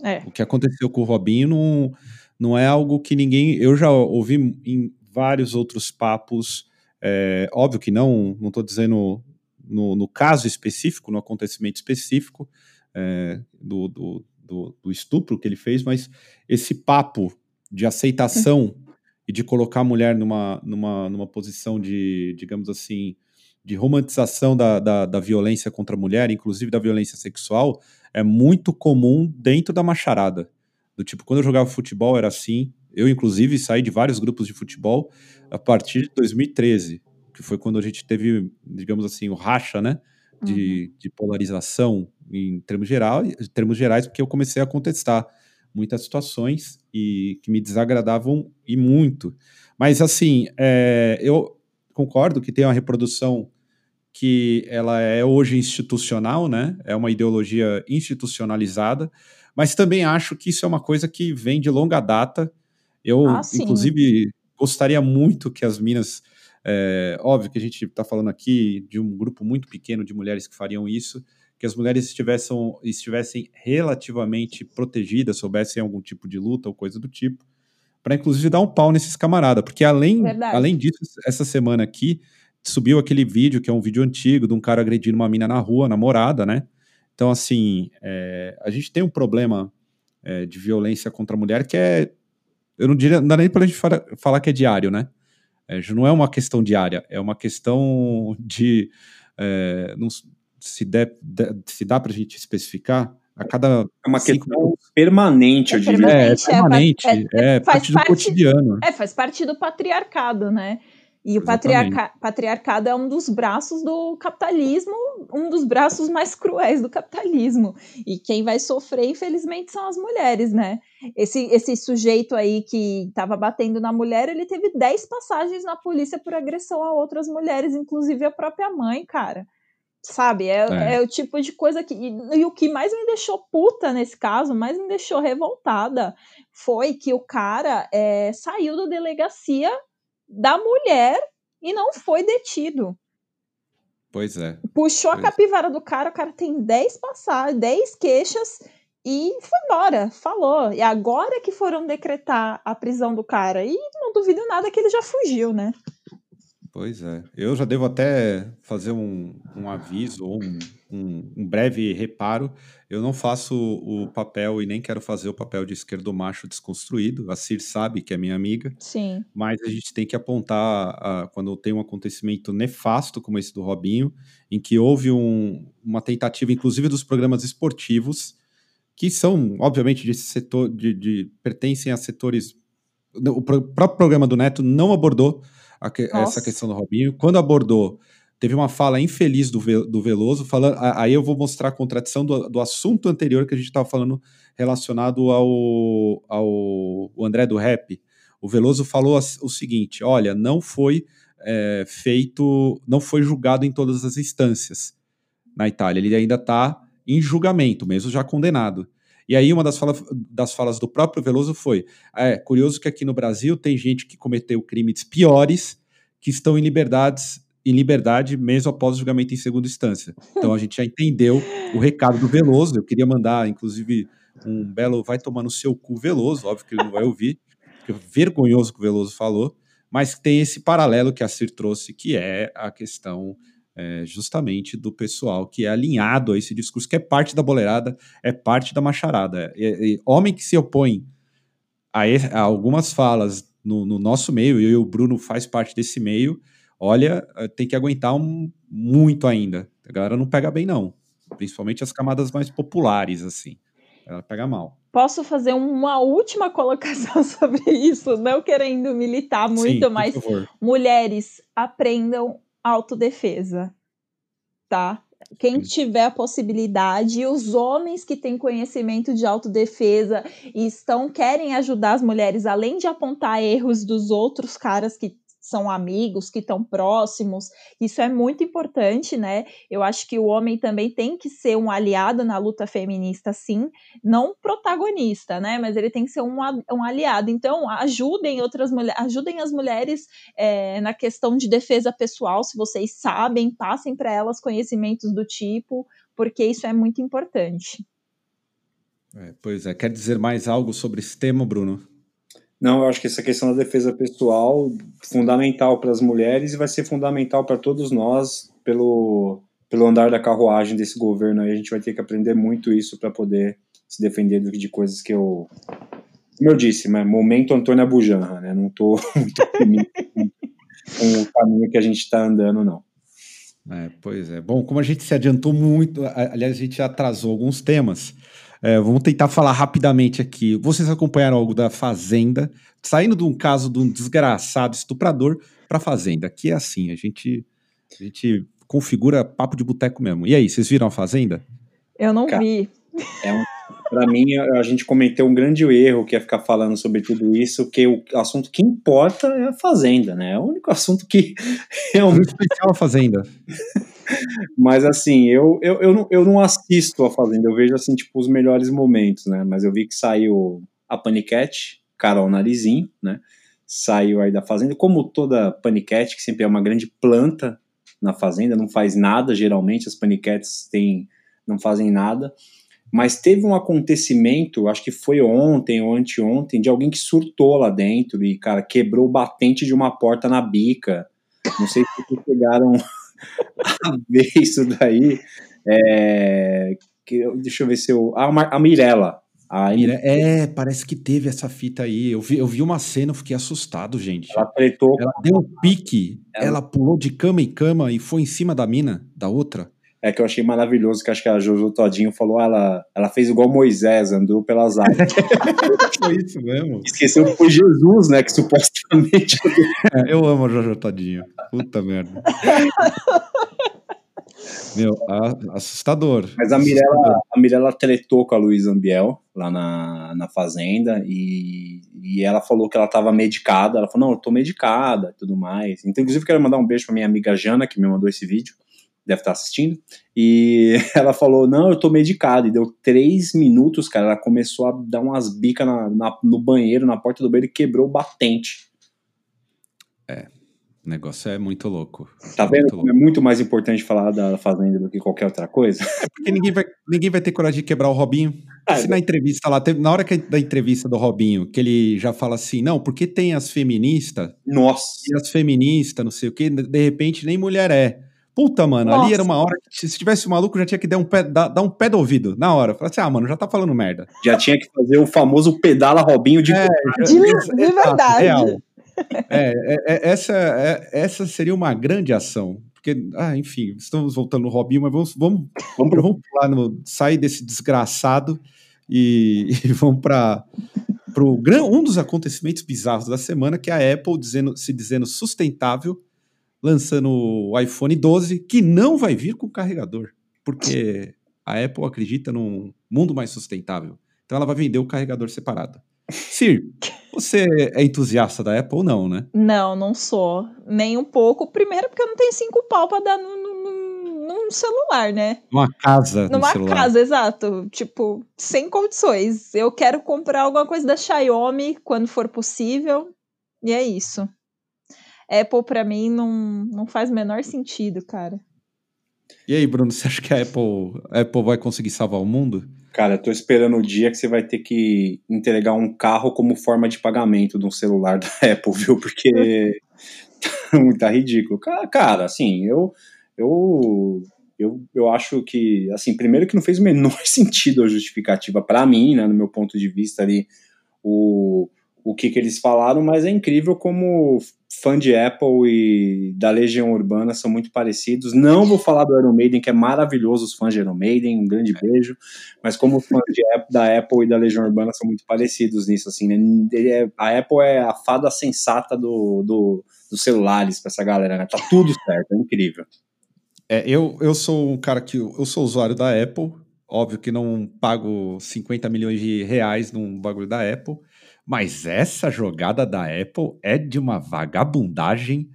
S4: É.
S2: O que aconteceu com o Robinho não, não é algo que ninguém. Eu já ouvi em vários outros papos. É, óbvio que não, não estou dizendo no, no, caso específico, no acontecimento específico é, do, do, do, do estupro que ele fez, mas esse papo de aceitação e de colocar a mulher numa, numa, numa posição de, digamos assim, de romantização da, da, da, violência contra a mulher, inclusive da violência sexual, é muito comum dentro da macharada. Do tipo, quando eu jogava futebol era assim, Eu, inclusive, saí de vários grupos de futebol a partir de 2013, que foi quando a gente teve, digamos assim, o racha, né? De, uhum. de polarização em termos, geral, em termos gerais, porque eu comecei a contestar muitas situações e que me desagradavam e muito. Mas, assim, é, eu concordo que tem uma reprodução que ela é hoje institucional, né? É uma ideologia institucionalizada, mas também acho que isso é uma coisa que vem de longa data. Eu, ah, inclusive, gostaria muito que as minas. É, óbvio que a gente está falando aqui de um grupo muito pequeno de mulheres que fariam isso, que as mulheres estivessem, estivessem relativamente protegidas, soubessem algum tipo de luta ou coisa do tipo, para inclusive dar um pau nesses camaradas, porque além, além disso, essa semana aqui subiu aquele vídeo, que é um vídeo antigo, de um cara agredindo uma mina na rua, namorada, né? Então, assim, é, a gente tem um problema é, de violência contra a mulher que é. Eu não diria, não dá nem pra gente falar, falar que é diário, né? É, não é uma questão diária, é uma questão de. É, não, se, der, se dá pra gente especificar, a cada.
S3: É uma questão permanente, eu é diria.
S2: É, é permanente, é, é, é parte do cotidiano.
S4: É, faz parte do patriarcado, né? E o patriarca, patriarcado é um dos braços do capitalismo, um dos braços mais cruéis do capitalismo. E quem vai sofrer, infelizmente, são as mulheres, né? Esse, esse sujeito aí que estava batendo na mulher, ele teve 10 passagens na polícia por agressão a outras mulheres, inclusive a própria mãe, cara. Sabe? É, é. é o tipo de coisa que. E, e o que mais me deixou puta nesse caso, mais me deixou revoltada, foi que o cara é, saiu da delegacia da mulher e não foi detido.
S2: Pois é.
S4: Puxou
S2: pois
S4: a capivara do cara, o cara tem 10 passagens, 10 queixas e foi embora, falou. E agora que foram decretar a prisão do cara. E não duvido nada que ele já fugiu, né?
S2: Pois é. Eu já devo até fazer um, um aviso ou um, um, um, breve reparo. Eu não faço o papel e nem quero fazer o papel de esquerdo macho desconstruído. A Cir sabe que é minha amiga.
S4: Sim.
S2: Mas a gente tem que apontar a, quando tem um acontecimento nefasto como esse do Robinho, em que houve um, uma tentativa, inclusive dos programas esportivos, que são, obviamente, de setor, de, de pertencem a setores. O próprio programa do Neto não abordou que, essa questão do Robinho. Quando abordou, teve uma fala infeliz do, do Veloso, falando. Aí eu vou mostrar a contradição do, do assunto anterior que a gente estava falando relacionado ao, ao André do Rap. O Veloso falou o seguinte: olha, não foi é, feito, não foi julgado em todas as instâncias na Itália. Ele ainda está em julgamento, mesmo já condenado. E aí uma das, fala, das falas do próprio Veloso foi: é curioso que aqui no Brasil tem gente que cometeu crimes piores que estão em liberdades em liberdade mesmo após o julgamento em segunda instância. Então a gente já entendeu o recado do Veloso. Eu queria mandar, inclusive, um belo vai tomar no seu cu Veloso, óbvio que ele não vai ouvir, é vergonhoso que o Veloso falou, mas tem esse paralelo que a Cir trouxe, que é a questão é, justamente do pessoal que é alinhado a esse discurso, que é parte da boleirada, é parte da macharada. E, e, homem que se opõe a, a algumas falas no, no, nosso meio, e o Bruno faz parte desse meio, olha, eh, tem que aguentar um, muito ainda. A galera não pega bem, não. Principalmente as camadas mais populares, assim. Ela pega mal.
S4: Posso fazer uma última colocação sobre isso, não querendo militar muito, Sim, mas mulheres aprendam autodefesa, tá? Quem tiver a possibilidade, os homens que têm conhecimento de autodefesa e estão querem ajudar as mulheres, além de apontar erros dos outros caras que são amigos, que estão próximos. Isso é muito importante, né? Eu acho que o homem também tem que ser um aliado na luta feminista, sim, não protagonista, né? Mas ele tem que ser um, um aliado. Então, ajudem outras mulheres, ajudem as mulheres é, na questão de defesa pessoal, se vocês sabem, passem para elas conhecimentos do tipo, porque isso é muito importante.
S2: É, pois é, quer dizer mais algo sobre esse tema, Bruno?
S3: Não, eu acho que essa questão da defesa pessoal fundamental para as mulheres e vai ser fundamental para todos nós pelo, pelo andar da carruagem desse governo aí. A gente vai ter que aprender muito isso para poder se defender de coisas que eu. Como eu disse, mas momento Antônio Abujanra, né? Não estou muito com o caminho que a gente está andando, não.
S2: É, pois é. Bom, como a gente se adiantou muito, aliás, a gente atrasou alguns temas. É, vamos tentar falar rapidamente aqui. Vocês acompanharam algo da Fazenda? Saindo de um caso de um desgraçado estuprador para Fazenda. Aqui é assim, a gente, a gente configura papo de boteco mesmo. E aí, vocês viram a Fazenda?
S4: Eu não Cara, vi.
S3: É um, para mim, a gente cometeu um grande erro que é ficar falando sobre tudo isso, que o assunto que importa é a Fazenda, né? É o único assunto que
S2: realmente... especial a Fazenda.
S3: Mas assim, eu, eu, eu, não, eu não assisto a Fazenda, eu vejo assim, tipo, os melhores momentos, né? Mas eu vi que saiu a Paniquete, Carol Narizinho, né? Saiu aí da Fazenda, como toda paniquete, que sempre é uma grande planta na Fazenda, não faz nada, geralmente as paniquetes têm, não fazem nada. Mas teve um acontecimento, acho que foi ontem ou anteontem, de alguém que surtou lá dentro e, cara, quebrou o batente de uma porta na bica. Não sei se vocês pegaram a ver isso daí. É, que, deixa eu ver se eu. Ah, a Mirella. A
S2: Mire... É, parece que teve essa fita aí. Eu vi, eu vi uma cena, eu fiquei assustado, gente.
S3: Ela tretou.
S2: Ela deu um pique, ela... ela pulou de cama em cama e foi em cima da mina, da outra.
S3: É que eu achei maravilhoso, que acho que a Jojo Todinho falou, ela, ela fez igual Moisés, andou pelas águas.
S2: foi isso mesmo.
S3: Esqueceu que foi Jesus, né, que supostamente...
S2: É, eu amo a Jojo Todinho. Puta merda. Meu, assustador.
S3: Mas a Mirella, a Mirella tretou com a Luísa Ambiel lá na, na fazenda e, e ela falou que ela estava medicada. Ela falou, não, eu tô medicada tudo mais. Então, inclusive, quero mandar um beijo pra minha amiga Jana, que me mandou esse vídeo deve estar assistindo, e ela falou, não, eu tô medicada, e deu três minutos, cara, ela começou a dar umas bicas na, na, no banheiro, na porta do banheiro, e quebrou o batente.
S2: É, o negócio é muito louco.
S3: Tá vendo muito louco. é muito mais importante falar da Fazenda do que qualquer outra coisa?
S2: É porque ninguém vai, ninguém vai ter coragem de quebrar o Robinho. Ah, Se é. na entrevista lá, teve, na hora que, da entrevista do Robinho, que ele já fala assim, não, porque tem as feministas...
S3: Nossa!
S2: E as feministas, não sei o que, de repente nem mulher é. Puta, mano, Nossa. ali era uma hora que se tivesse um maluco já tinha que dar um pé, dar, dar um pé do ouvido na hora. Falar assim, ah, mano, já tá falando merda.
S3: Já tinha que fazer o famoso pedala Robinho de,
S4: é, de, de verdade. Real.
S2: É, é, é, essa, é, essa seria uma grande ação. Porque, ah, enfim, estamos voltando no Robinho, mas vamos, vamos, vamos, vamos lá no, sair desse desgraçado e, e vamos para um dos acontecimentos bizarros da semana, que é a Apple dizendo, se dizendo sustentável lançando o iPhone 12, que não vai vir com carregador, porque a Apple acredita num mundo mais sustentável. Então ela vai vender o carregador separado. Sir, você é entusiasta da Apple ou não, né?
S4: Não, não sou. Nem um pouco. Primeiro, porque eu não tenho cinco pau pra dar num, num celular, né?
S2: Numa casa.
S4: Numa casa, exato. Tipo, sem condições. Eu quero comprar alguma coisa da Xiaomi quando for possível. E é isso. Apple para mim não, não faz o menor sentido, cara.
S2: E aí, Bruno, você acha que a Apple, a Apple vai conseguir salvar o mundo?
S3: Cara, eu tô esperando o dia que você vai ter que entregar um carro como forma de pagamento de um celular da Apple, viu? Porque tá ridículo. Cara, assim, eu, eu, eu, eu acho que, assim, primeiro que não fez o menor sentido a justificativa para mim, né, no meu ponto de vista ali, o, o que, que eles falaram, mas é incrível como fã de Apple e da Legião Urbana são muito parecidos. Não vou falar do Iron Maiden, que é maravilhoso os fãs de Iron Maiden, um grande beijo, mas como fãs de, da Apple e da Legião Urbana são muito parecidos nisso, assim, né? É, a Apple é a fada sensata do, do dos celulares para essa galera, né? Tá tudo certo, é incrível.
S2: É, eu, eu sou um cara que eu sou usuário da Apple, óbvio que não pago 50 milhões de reais num bagulho da Apple, mas essa jogada da Apple é de uma vagabundagem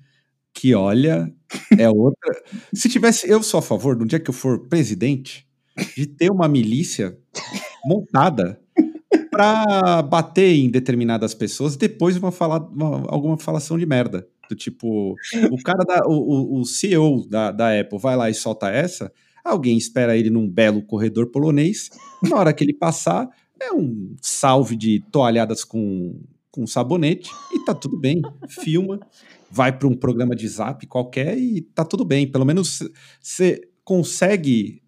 S2: que, olha, é outra. Se tivesse, eu sou a favor, no dia que eu for presidente, de ter uma milícia montada para bater em determinadas pessoas depois de uma, fala, uma, alguma falação de merda. Do tipo, o cara da. O, o CEO da, da Apple vai lá e solta essa, alguém espera ele num belo corredor polonês, na hora que ele passar, é um salve de toalhadas com, com sabonete e tá tudo bem. Filma, vai para um programa de zap qualquer e tá tudo bem. Pelo menos você consegue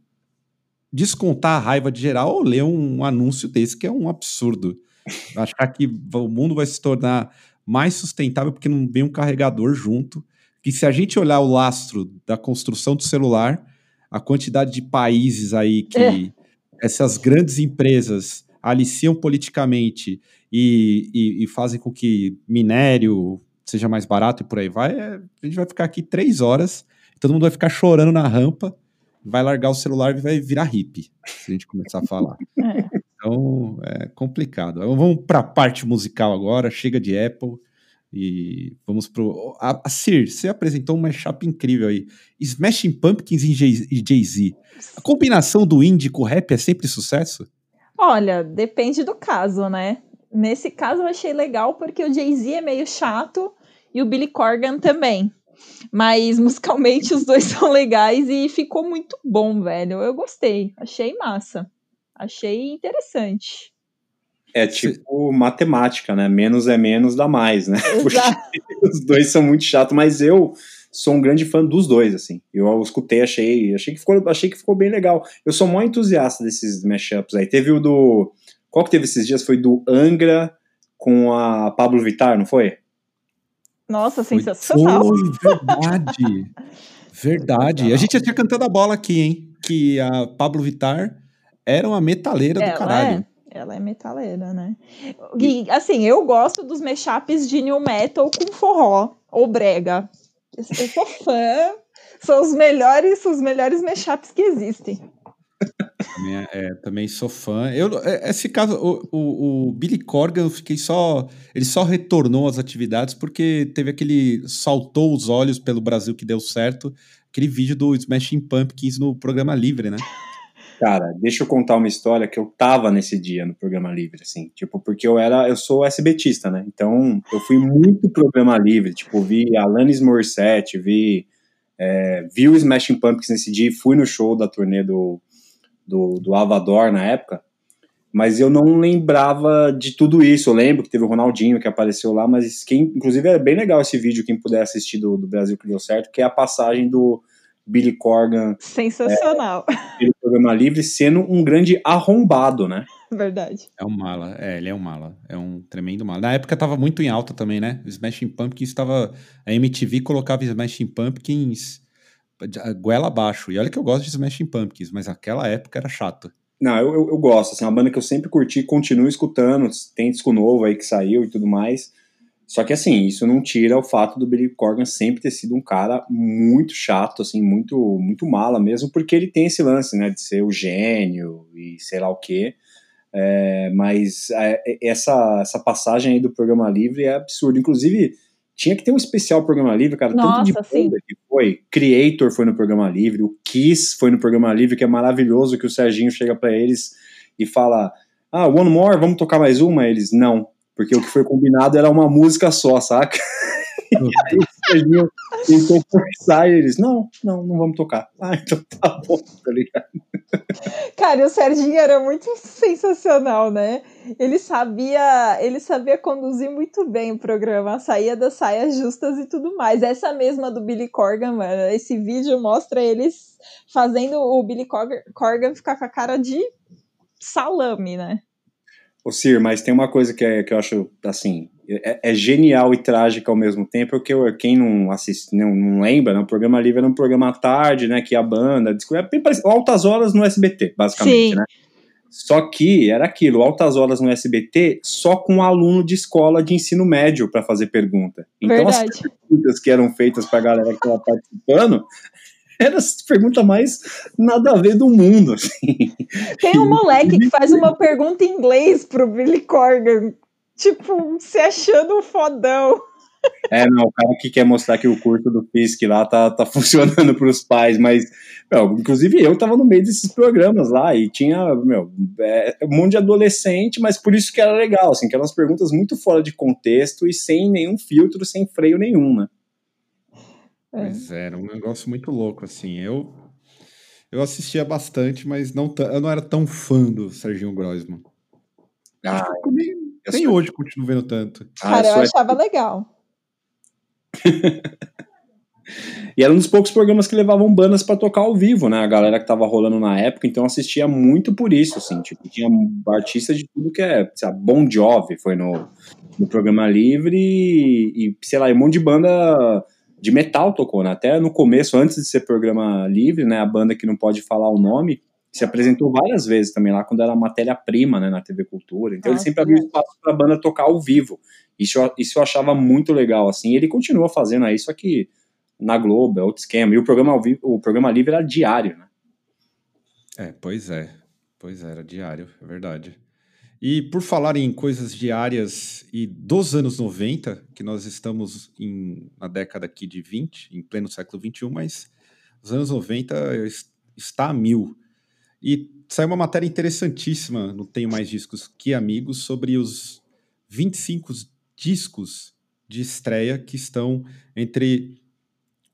S2: descontar a raiva de geral ou ler um anúncio desse que é um absurdo. Achar que o mundo vai se tornar mais sustentável porque não vem um carregador junto. Que se a gente olhar o lastro da construção do celular, a quantidade de países aí que. É essas grandes empresas aliciam politicamente e, e, e, fazem com que minério seja mais barato e por aí vai, é, a gente vai ficar aqui três horas, todo mundo vai ficar chorando na rampa, vai largar o celular e vai virar hippie, se a gente começar a falar. É. Então, é complicado. Vamos para a parte musical agora, chega de Apple. E vamos pro. A, a Sir, você apresentou um mashup incrível aí. Smashing Pumpkins e Jay-Z. A combinação do indie com o rap é sempre sucesso?
S4: Olha, depende do caso, né? Nesse caso eu achei legal porque o Jay-Z é meio chato e o Billy Corgan também. Mas musicalmente os dois são legais e ficou muito bom, velho. Eu gostei, achei massa. Achei interessante.
S3: É tipo matemática, né? Menos é menos, dá mais, né? os dois são muito chatos, mas eu sou um grande fã dos dois, assim. Eu escutei, achei, achei que ficou, achei que ficou bem legal. Eu sou muito entusiasta desses mashups aí. Teve o do qual que teve esses dias? Foi do Angra com a Pablo Vittar, não foi?
S4: Nossa, sensacional.
S2: Foi, verdade. verdade. A gente já tinha cantado a bola aqui, hein? Que a Pablo Vittar era uma metaleira do caralho.
S4: É. Ela é metaleira, né? E, assim, eu gosto dos mashups de new metal com forró ou brega. Eu sou fã. São os melhores, os melhores mashups que existem.
S2: Também, é, é, também sou fã. Eu, é, esse caso, o, o, o, Billy Corgan, eu fiquei só. Ele só retornou às atividades porque teve aquele. saltou os olhos pelo Brasil que deu certo. Aquele vídeo do Smashing Pumpkins no programa livre, né?
S3: Cara, deixa eu contar uma história que eu tava nesse dia no programa livre, assim, tipo, porque eu era, eu sou SBTista, né? Então, eu fui muito programa livre, tipo, vi Alanis Morissette, vi, é, vi o Smashing Pumpkins nesse dia, fui no show da turnê do, do, do Avador na época, mas eu não lembrava de tudo isso. Eu lembro que teve o Ronaldinho que apareceu lá, mas quem, inclusive, é bem legal esse vídeo, quem puder assistir do, do Brasil que deu certo, que é a passagem do Billy Corgan.
S4: Sensacional.
S3: É, programa livre sendo um grande arrombado, né?
S4: Verdade.
S2: É um mala, é, ele é um mala, é um tremendo mala. Na época tava muito em alta também, né? Smashing Pumpkins estava. A MTV colocava Smashing Pumpkins goela abaixo. E olha que eu gosto de Smashing Pumpkins, mas aquela época era chato.
S3: Não, eu, eu, eu gosto, assim, é uma banda que eu sempre curti, continuo escutando, tem disco novo aí que saiu e tudo mais. Só que assim, isso não tira o fato do Billy Corgan sempre ter sido um cara muito chato, assim, muito muito mala mesmo, porque ele tem esse lance, né, de ser o gênio e sei lá o quê. É, mas é, essa, essa passagem aí do programa livre é absurda. Inclusive, tinha que ter um especial programa livre, cara.
S4: Nossa,
S3: tanto de
S4: sim.
S3: que foi. Creator foi no programa livre, o Kiss foi no programa livre, que é maravilhoso que o Serginho chega para eles e fala: Ah, one more, vamos tocar mais uma? Eles, não porque o que foi combinado era uma música só, saca? e aí o Serginho tentou forçar e eles, não, não, não vamos tocar. Ah, então tá bom, tá ligado?
S4: Cara, o Serginho era muito sensacional, né? Ele sabia, ele sabia conduzir muito bem o programa, saía das saias justas e tudo mais. Essa mesma do Billy Corgan, mano, esse vídeo mostra eles fazendo o Billy Corgan ficar com a cara de salame, né?
S3: Ô Sir, mas tem uma coisa que, é, que eu acho, assim, é, é, genial e trágica ao mesmo tempo, porque eu, quem não assiste, não, não lembra, né, o programa livre era um programa à tarde, né, que a banda, é parecido, altas horas no SBT, basicamente, Sim. né? Só que era aquilo, altas horas no SBT, só com um aluno de escola de ensino médio para fazer pergunta. Então
S4: Verdade.
S3: as perguntas que eram feitas para a galera que estava participando era a pergunta mais nada a ver do mundo, assim.
S4: Tem um moleque que faz uma pergunta em inglês pro Billy Corgan, tipo, se achando um fodão.
S3: É, não, o cara que quer mostrar que o curso do Fisk lá tá, tá funcionando para os pais, mas, meu, inclusive eu tava no meio desses programas lá e tinha, meu, é, um monte de adolescente, mas por isso que era legal, assim, que eram umas perguntas muito fora de contexto e sem nenhum filtro, sem freio nenhum, né?
S2: É. Pois é, era um negócio muito louco, assim. Eu eu assistia bastante, mas não eu não era tão fã do Serginho Groisman. Ah, nem, hoje continuo vendo tanto.
S4: Cara, ah, eu achava legal.
S3: e era um dos poucos programas que levavam bandas para tocar ao vivo, né? A galera que tava rolando na época, então assistia muito por isso, assim, tipo, tinha artistas de tudo que é, sei lá, Bon Jovi foi no, no programa livre e, e sei lá, um monte de banda de metal tocou, né? Até no começo, antes de ser programa livre, né? A banda que não pode falar o nome se apresentou várias vezes também lá quando era matéria-prima né, na TV Cultura. Então Nossa, ele sempre abriu espaço para a banda tocar ao vivo. Isso, isso eu achava muito legal, assim. Ele continua fazendo aí, só que na Globo, é outro esquema. E o programa, ao vivo, o programa livre era diário, né?
S2: É, pois é. Pois é, era diário, é verdade. E por falar em coisas diárias e dos anos 90, que nós estamos em, na década aqui de 20, em pleno século 21, mas os anos 90 está a mil. E saiu uma matéria interessantíssima, não tenho mais discos que amigos, sobre os 25 discos de estreia que estão entre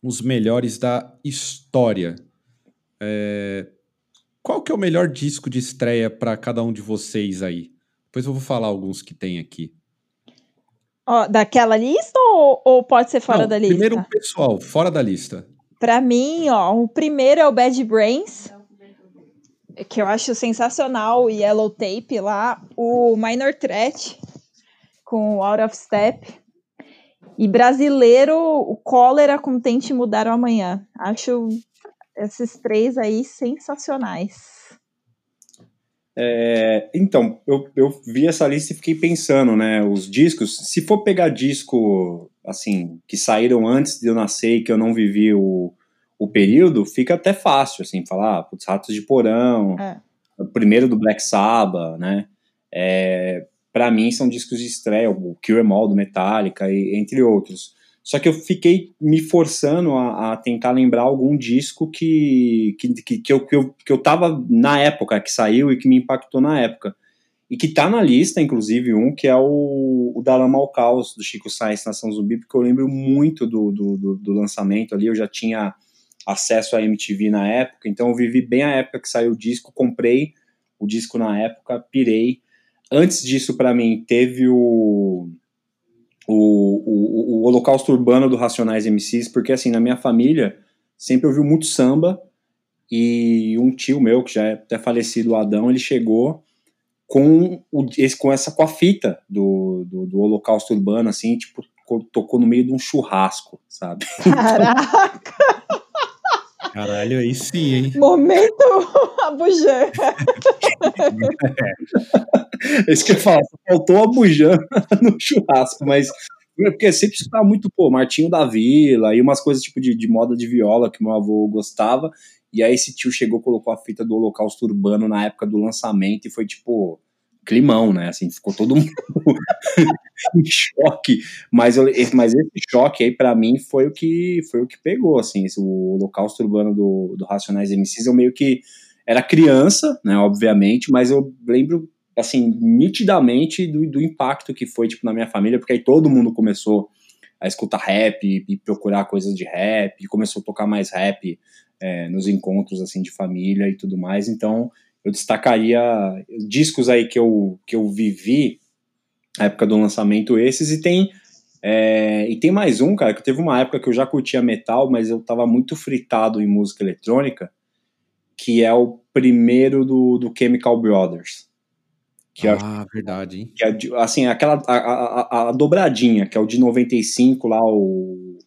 S2: os melhores da história. É... Qual que é o melhor disco de estreia para cada um de vocês aí? Depois eu vou falar alguns que tem aqui.
S4: Ó, daquela lista ou, ou pode ser fora
S2: Não,
S4: da lista?
S2: Primeiro pessoal, fora da lista.
S4: Para mim, ó, o primeiro é o Bad Brains, que eu acho sensacional, o Yellow Tape lá, o Minor Threat com o Out of Step. E brasileiro, o Cólera com Tente Mudar o Amanhã. Acho esses três aí sensacionais.
S3: É, então, eu, eu vi essa lista e fiquei pensando, né? Os discos, se for pegar disco, assim, que saíram antes de eu nascer e que eu não vivi o, o período, fica até fácil, assim, falar, ah, putz, Ratos de Porão, é. o primeiro do Black Sabbath, né? É, para mim são discos de estreia, o Kill Em All do Metallica, e, entre outros. Só que eu fiquei me forçando a, a tentar lembrar algum disco que, que, que, que, eu, que, eu, que eu tava na época, que saiu e que me impactou na época. E que tá na lista, inclusive, um que é o, o Da Lama ao Caos, do Chico Sainz, Nação Zumbi, porque eu lembro muito do, do, do, do lançamento ali, eu já tinha acesso à MTV na época, então eu vivi bem a época que saiu o disco, comprei o disco na época, pirei. Antes disso, para mim, teve o o, o, o Holocausto Urbano do Racionais MCs, porque assim, na minha família sempre ouviu muito samba e um tio meu, que já é até falecido, o Adão, ele chegou com, o, esse, com essa com a fita do, do, do Holocausto Urbano, assim, tipo, tocou no meio de um churrasco, sabe?
S4: Caraca!
S2: Caralho, aí sim, hein?
S4: Momento Abujan.
S3: é isso que eu falo, faltou Abujan no churrasco, mas é porque sempre escutava muito, pô, Martinho da Vila e umas coisas tipo de, de moda de viola que meu avô gostava. E aí esse tio chegou, colocou a fita do Holocausto Urbano na época do lançamento e foi tipo climão, né? Assim, ficou todo mundo em choque. Mas, eu, mas esse choque aí, para mim, foi o que foi o que pegou, assim. Esse, o holocausto urbano do, do Racionais MCs, eu meio que era criança, né, obviamente, mas eu lembro, assim, nitidamente do, do impacto que foi, tipo, na minha família, porque aí todo mundo começou a escutar rap e, procurar coisas de rap, começou a tocar mais rap é, nos encontros, assim, de família e tudo mais, então eu destacaria discos aí que eu, que eu vivi na época do lançamento esses e tem é, e tem mais um, cara, que teve uma época que eu já curtia metal, mas eu tava muito fritado em música eletrônica, que é o primeiro do, do Chemical Brothers.
S2: Que é ah, é, verdade, hein?
S3: Que é, assim, aquela, a, a, a, dobradinha, que é o de 95 lá, o,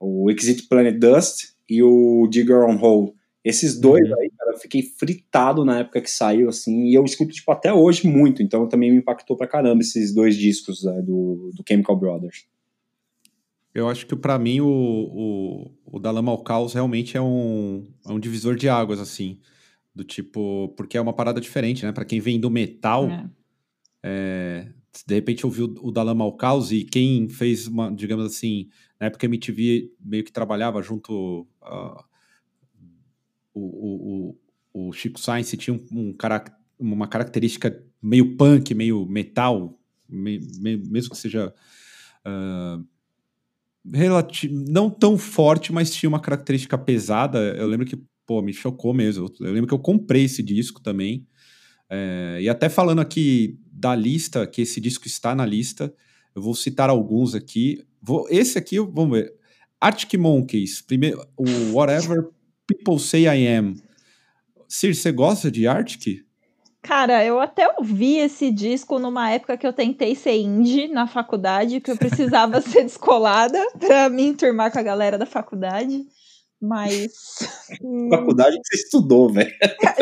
S3: o Exit Planet Dust e o Digger on Hole. Esses dois uhum. aí, cara, eu fiquei fritado na época que saiu, assim, e eu escuto, tipo, até hoje muito, então também me impactou pra caramba esses dois discos né, do, do Chemical Brothers.
S2: Eu acho que para mim o, o, o Da Lama ao Caos realmente é um, é um divisor de águas, assim, do tipo, porque é uma parada diferente, né? Para quem vem do metal, é. É, de repente ouviu o Da Lama ao Caos e quem fez, uma, digamos assim, na época a MTV meio que trabalhava junto... Uh, o, o, o Chico Sainz tinha um, um uma característica meio punk, meio metal, meio, mesmo que seja uh, não tão forte, mas tinha uma característica pesada. Eu lembro que, pô, me chocou mesmo. Eu lembro que eu comprei esse disco também. É, e até falando aqui da lista, que esse disco está na lista, eu vou citar alguns aqui. Vou, esse aqui, vamos ver. Arctic Monkeys, primeiro, o Whatever People Say I Am. Cir, você gosta de Arctic?
S4: Cara, eu até ouvi esse disco numa época que eu tentei ser indie na faculdade, que eu precisava ser descolada para me enturmar com a galera da faculdade. Mas.
S3: Faculdade que você estudou, velho.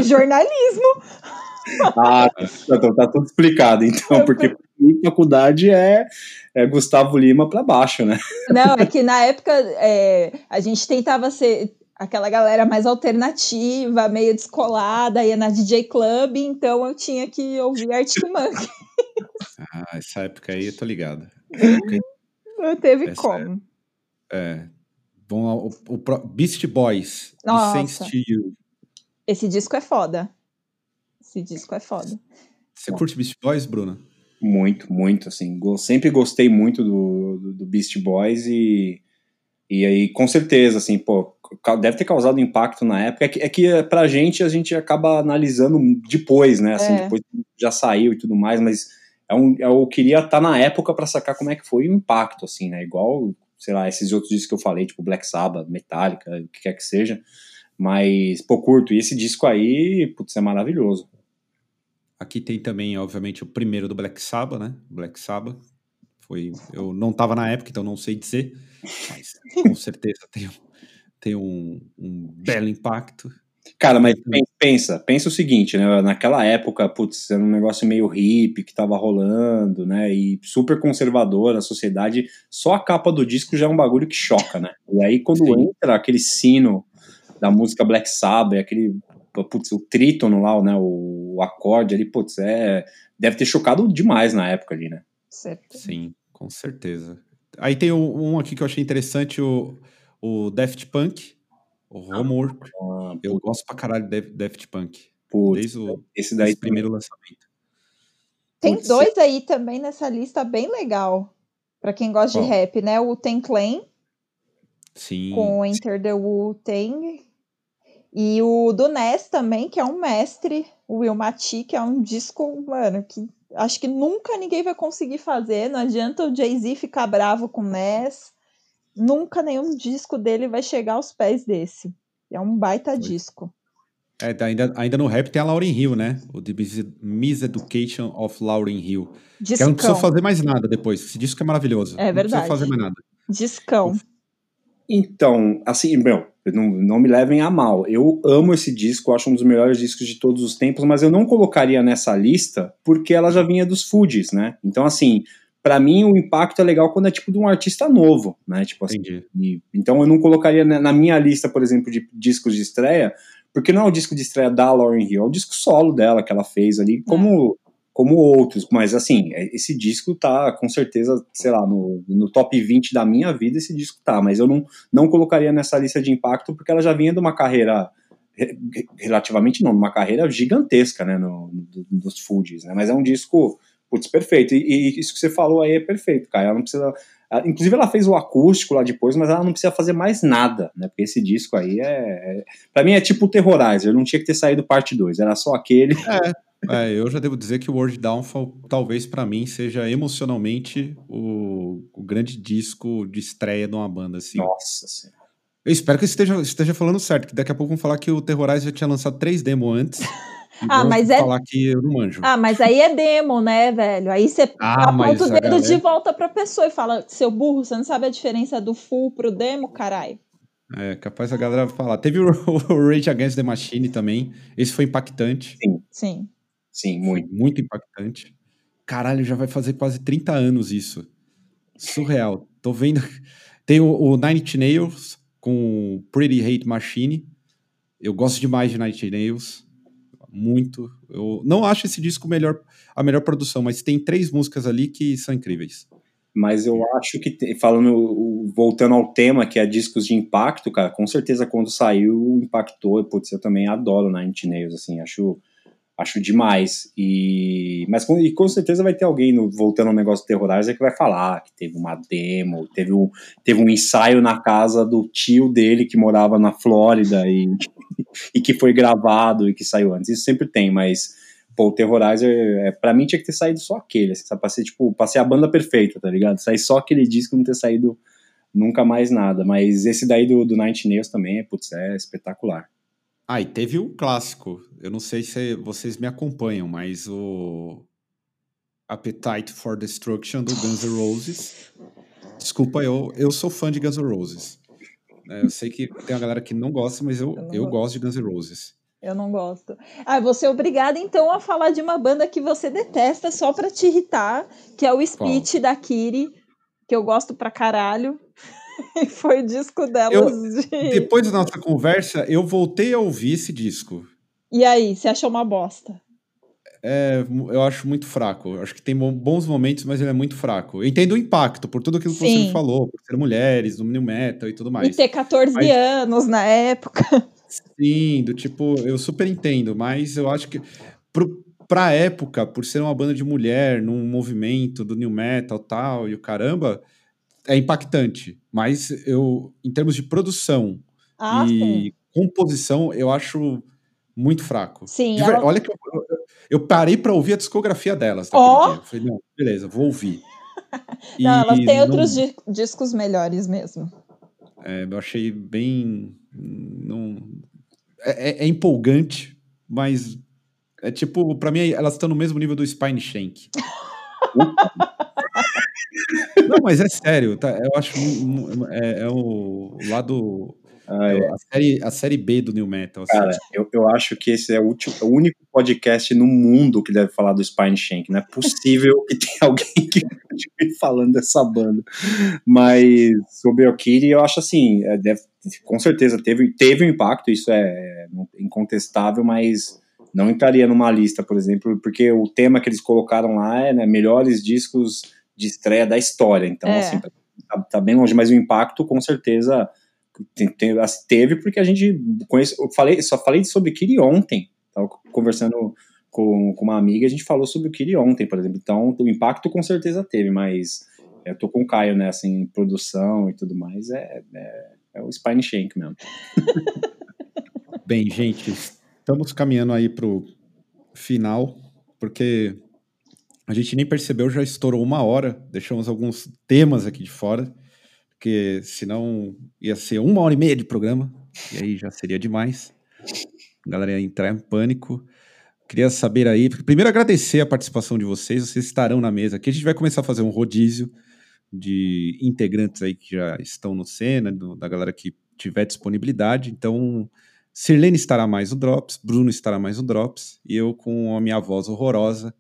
S4: Jornalismo.
S3: Ah, então tá tudo explicado, então, porque faculdade é, é Gustavo Lima para baixo, né?
S4: Não, é que na época é, a gente tentava ser aquela galera mais alternativa, meio descolada, ia na DJ Club, então eu tinha que ouvir Arctic Monkeys.
S2: Ah, essa época aí eu tô ligado.
S4: Não teve essa como.
S2: É, é. Bom, o, o, Beast Boys, Nossa. to You.
S4: Esse disco é foda. Esse disco é foda.
S2: Você curte Beast Boys, Bruna?
S3: Muito, muito, assim. Sempre gostei muito do, do, do Beast Boys e, e aí, com certeza, assim, pô, deve ter causado impacto na época. É que, é que pra gente, a gente acaba analisando depois, né? Assim, é. depois já saiu e tudo mais, mas é um, eu queria estar tá na época para sacar como é que foi o impacto, assim, né? Igual, sei lá, esses outros discos que eu falei, tipo Black Sabbath, Metallica, o que quer que seja. Mas, pô, curto. E esse disco aí, putz, é maravilhoso.
S2: Aqui tem também, obviamente, o primeiro do Black Sabbath, né? Black Sabbath. Foi, eu não estava na época, então não sei dizer, mas com certeza tem, tem um, um belo impacto.
S3: Cara, mas pensa, pensa o seguinte, né? Naquela época, putz, era um negócio meio hippie que tava rolando, né? E super conservador a sociedade. Só a capa do disco já é um bagulho que choca, né? E aí, quando Sim. entra aquele sino da música Black Sabbath, aquele putz, o trítono lá, né, o, o acorde ali, putz, é, deve ter chocado demais na época ali, né?
S4: Certo.
S2: Sim, com certeza. Aí tem um aqui que eu achei interessante, o, o Daft Punk, o Homework. Ah, eu gosto pra caralho de Daft Punk. Putz, desde o
S3: esse daí
S2: primeiro lançamento.
S4: Tem putz, dois aí também nessa lista bem legal. Pra quem gosta de rap, né? O Ten Clan.
S2: Sim.
S4: Com Enter the Wu-Tang. E o do Ness também, que é um mestre, o Will Mati, que é um disco, mano, que acho que nunca ninguém vai conseguir fazer. Não adianta o Jay-Z ficar bravo com o Ness. Nunca nenhum disco dele vai chegar aos pés desse. É um baita Foi. disco.
S2: É, tá, ainda, ainda no rap tem a Lauryn Hill, né? O The Miseducation of Lauryn Hill. Discão. Que ela não precisa fazer mais nada depois. Esse disco é maravilhoso.
S4: É verdade. Não
S2: precisa fazer mais nada.
S4: Discão.
S3: Então, assim, meu, não, não me levem a mal. Eu amo esse disco, acho um dos melhores discos de todos os tempos, mas eu não colocaria nessa lista porque ela já vinha dos Fugees, né? Então, assim, para mim o impacto é legal quando é tipo de um artista novo, né? Tipo assim. E, então eu não colocaria na minha lista, por exemplo, de discos de estreia, porque não é o disco de estreia da Lauryn Hill, é o disco solo dela que ela fez ali, como como outros, mas assim, é, esse disco tá com certeza, sei lá, no, no top 20 da minha vida esse disco tá, mas eu não, não colocaria nessa lista de impacto porque ela já vinha de uma carreira relativamente não, uma carreira gigantesca, né, no, no, dos Fugees, né, mas é um disco, putz, perfeito, e, e, isso que você falou aí é perfeito, cara, ela não precisa, inclusive ela fez o acústico lá depois, mas ela não precisa fazer mais nada, né, porque esse disco aí é, é pra mim é tipo o Terrorizer, não tinha que ter saído parte 2, era só aquele...
S2: É. É, eu já devo dizer que o World Downfall, talvez para mim, seja emocionalmente o, o, grande disco de estreia de uma banda. Assim.
S3: Nossa senhora.
S2: Eu espero que esteja, esteja falando certo, que daqui a pouco vão falar que o Terrorize já tinha lançado três demos antes.
S4: ah, mas é.
S2: falar que eu não manjo.
S4: Ah, mas aí é demo, né, velho? Aí você ah, aponta o dedo galera... de volta pra pessoa e fala: seu burro, você não sabe a diferença do full pro demo, caralho.
S2: É, capaz a galera falar. Teve o, o Rage Against the Machine também. Esse foi impactante.
S3: Sim.
S4: Sim.
S3: Sim, muito.
S2: Foi muito impactante. Caralho, já vai fazer quase 30 anos isso. Surreal. Tô vendo. Tem o, o Nine Inch Nails com Pretty Hate Machine. Eu gosto demais de Nine Inch Nails. Muito. Eu não acho esse disco melhor, a melhor produção, mas tem três músicas ali que são incríveis.
S3: Mas eu acho que, falando, voltando ao tema, que é discos de impacto, cara, com certeza quando saiu impactou. Putz, eu também adoro Nine Inch Nails, assim, acho acho demais. E, mas com, e com certeza vai ter alguém, no, voltando ao negócio Terrorizer, que vai falar que teve uma demo, teve um, teve um ensaio na casa do tio dele que morava na Flórida e, e que foi gravado e que saiu antes. Isso sempre tem, mas pô, o Terrorizer, é, pra mim tinha que ter saído só aquele, assim, pra ser, tipo, pra ser a banda perfeita, tá ligado? Sair só aquele disco e não ter saído nunca mais nada. Mas esse daí do, do Night Nails também, putz, é espetacular.
S2: Ah, e teve o clássico. Eu não sei se vocês me acompanham, mas o Appetite for Destruction do Guns N' Roses. Desculpa, eu, eu sou fã de Guns N' Roses. É, eu sei que tem uma galera que não gosta, mas eu, eu, eu gosto de Guns N' Roses.
S4: Eu não gosto. Ah, você é obrigada então a falar de uma banda que você detesta só pra te irritar, que é o Speech Qual? da Kiri, que eu gosto pra caralho. e foi o disco delas
S2: eu, de... Depois da nossa conversa, eu voltei a ouvir esse disco.
S4: E aí, você achou uma bosta?
S2: É, eu acho muito fraco. Eu acho que tem bons momentos, mas ele é muito fraco. Eu entendo o impacto por tudo aquilo que Sim. você me falou, por ser mulheres, no new metal e tudo mais.
S4: E ter 14 mas... anos na época.
S2: Sim, do tipo, eu super entendo, mas eu acho que pro, pra época, por ser uma banda de mulher, num movimento do new metal tal, e o caramba, é impactante. Mas eu, em termos de produção ah, e sim. composição, eu acho muito fraco.
S4: Sim.
S2: De, ela... Olha que eu, eu parei para ouvir a discografia delas. Oh. Dia. Eu falei, não, beleza, vou ouvir.
S4: não, elas têm outros discos melhores mesmo.
S2: É, eu achei bem. Não, é, é, é empolgante, mas é tipo, para mim, elas estão no mesmo nível do Spine Shank. Não, mas é sério, tá? Eu acho é, é o lado ah, é. a, série, a série B do New Metal.
S3: Assim. Cara, eu, eu acho que esse é o, último, o único podcast no mundo que deve falar do Spine Shank. Não é possível que tenha alguém que continue falando dessa banda. Mas sobre o Kiri, eu acho assim, é, deve, com certeza teve, teve um impacto, isso é, é incontestável, mas não entraria numa lista, por exemplo, porque o tema que eles colocaram lá é né, melhores discos de estreia da história. Então, é. assim, tá, tá, bem longe, mas o impacto, com certeza, teve, porque a gente conhece. Eu falei, só falei sobre Kiri ontem. Tava conversando com, com uma amiga, a gente falou sobre o Kiri ontem, por exemplo. Então, o impacto com certeza teve, mas eu tô com o Caio nessa né, em produção e tudo mais. É, é, é o Spine Shank mesmo.
S2: Bem, gente, estamos caminhando aí pro final, porque a gente nem percebeu, já estourou uma hora, deixamos alguns temas aqui de fora, porque senão ia ser uma hora e meia de programa, e aí já seria demais. A galera ia entrar em pânico. Queria saber aí, primeiro agradecer a participação de vocês, vocês estarão na mesa aqui. A gente vai começar a fazer um rodízio de integrantes aí que já estão no Cena, da galera que tiver disponibilidade. Então, Sirlene estará mais no Drops, Bruno estará mais no Drops, e eu com a minha voz horrorosa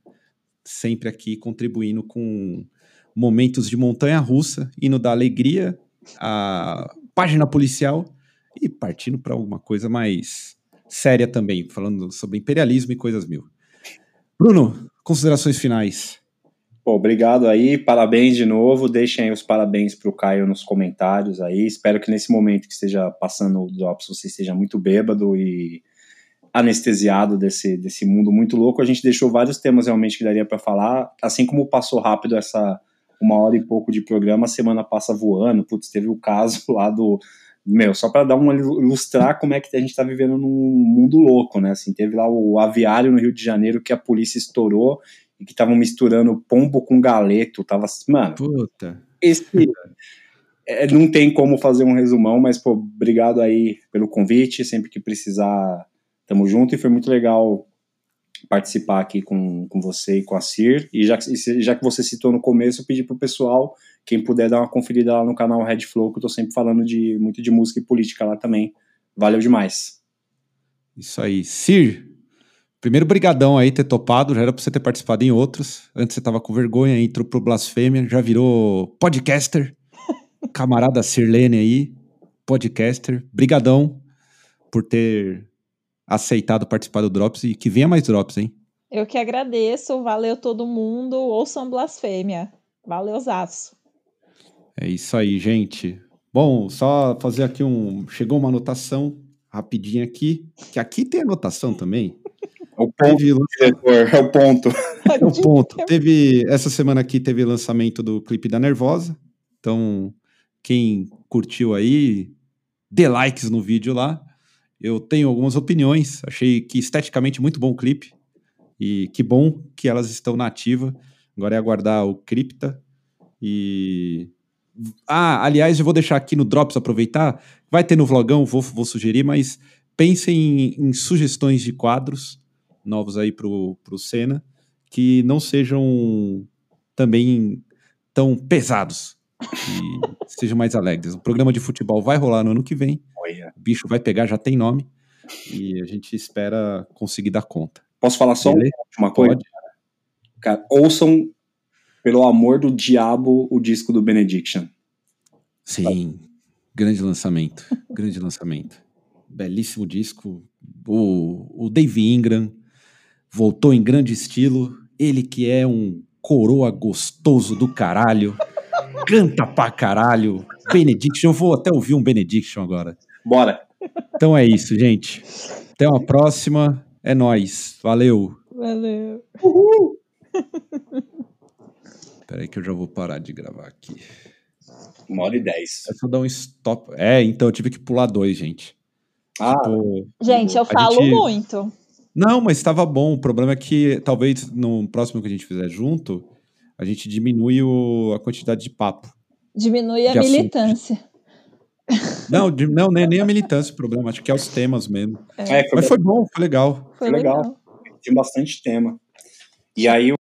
S2: sempre aqui contribuindo com momentos de montanha russa, indo da alegria à página policial e partindo para alguma coisa mais séria também, falando sobre imperialismo e coisas mil. Bruno, considerações finais.
S3: Pô, obrigado aí, parabéns de novo. Deixem aí os parabéns para o Caio nos comentários aí. Espero que nesse momento que esteja passando o Drops você esteja muito bêbado e anestesiado desse, desse mundo muito louco. A gente deixou vários temas realmente que daria para falar, assim como passou rápido essa uma hora e pouco de programa, a semana passa voando. Putz, teve o caso lá do meu, só para dar uma ilustrar como é que a gente está vivendo num mundo louco, né? Assim, teve lá o aviário no Rio de Janeiro que a polícia estourou e que estavam misturando pombo com galeto, tava, mano.
S2: Puta.
S3: Esse é, não tem como fazer um resumão, mas pô, obrigado aí pelo convite, sempre que precisar Tamo junto e foi muito legal participar aqui com, com você e com a Cir. E já, já que você citou no começo, eu pedi pro pessoal, quem puder dar uma conferida lá no canal Red Flow, que eu tô sempre falando de muito de música e política lá também. Valeu demais.
S2: Isso aí. Cir, primeiro brigadão aí ter topado, já era pra você ter participado em outros. Antes você tava com vergonha, entrou pro Blasfêmia, já virou podcaster. Camarada Sirlene aí, podcaster. Brigadão por ter aceitado participar do Drops e que venha mais Drops, hein?
S4: Eu que agradeço, valeu todo mundo, ouçam Blasfêmia. Valeu, Zaço.
S2: É isso aí, gente. Bom, só fazer aqui um. Chegou uma anotação rapidinha aqui, que aqui tem anotação também.
S3: É o ponto, teve... é o ponto.
S2: É o ponto. Teve, essa semana aqui teve lançamento do clipe da Nervosa. Então, quem curtiu aí, dê likes no vídeo lá. Eu tenho algumas opiniões, achei que esteticamente muito bom o clipe. E que bom que elas estão na ativa. Agora é aguardar o Cripta. E. Ah, aliás, eu vou deixar aqui no Drops aproveitar. Vai ter no vlogão, vou, vou sugerir, mas pensem em, em sugestões de quadros novos aí pro, pro Senna, que não sejam também tão pesados. e sejam mais alegres. O programa de futebol vai rolar no ano que vem.
S3: Olha.
S2: O bicho vai pegar, já tem nome. E a gente espera conseguir dar conta.
S3: Posso falar só
S2: Beleza?
S3: uma coisa?
S2: Pode.
S3: Cara, ouçam, pelo amor do diabo, o disco do Benediction.
S2: Sim, grande lançamento. grande lançamento. Belíssimo disco. O, o Dave Ingram voltou em grande estilo. Ele que é um coroa gostoso do caralho. Canta pra caralho. Benediction, eu vou até ouvir um Benediction agora.
S3: Bora!
S2: Então é isso, gente. Até uma próxima. É nóis. Valeu.
S4: Valeu.
S2: Peraí que eu já vou parar de gravar aqui.
S3: Uma hora e dez.
S2: É só dar um stop. É, então eu tive que pular dois, gente.
S3: Ah,
S2: Tipo,
S4: Gente, eu
S2: A
S4: falo
S2: gente-
S4: muito.
S2: Não, mas estava bom. O problema é que talvez no próximo que a gente fizer junto, a gente diminui o- a quantidade de papo.
S4: Diminui a
S2: De assunto.
S4: militância.
S2: Não, de- não nem, nem a militância o problema, acho que é os temas mesmo.
S3: é, foi,
S2: Mas foi bom, foi legal.
S4: Foi
S3: legal.
S4: legal.
S3: tem bastante tema. E aí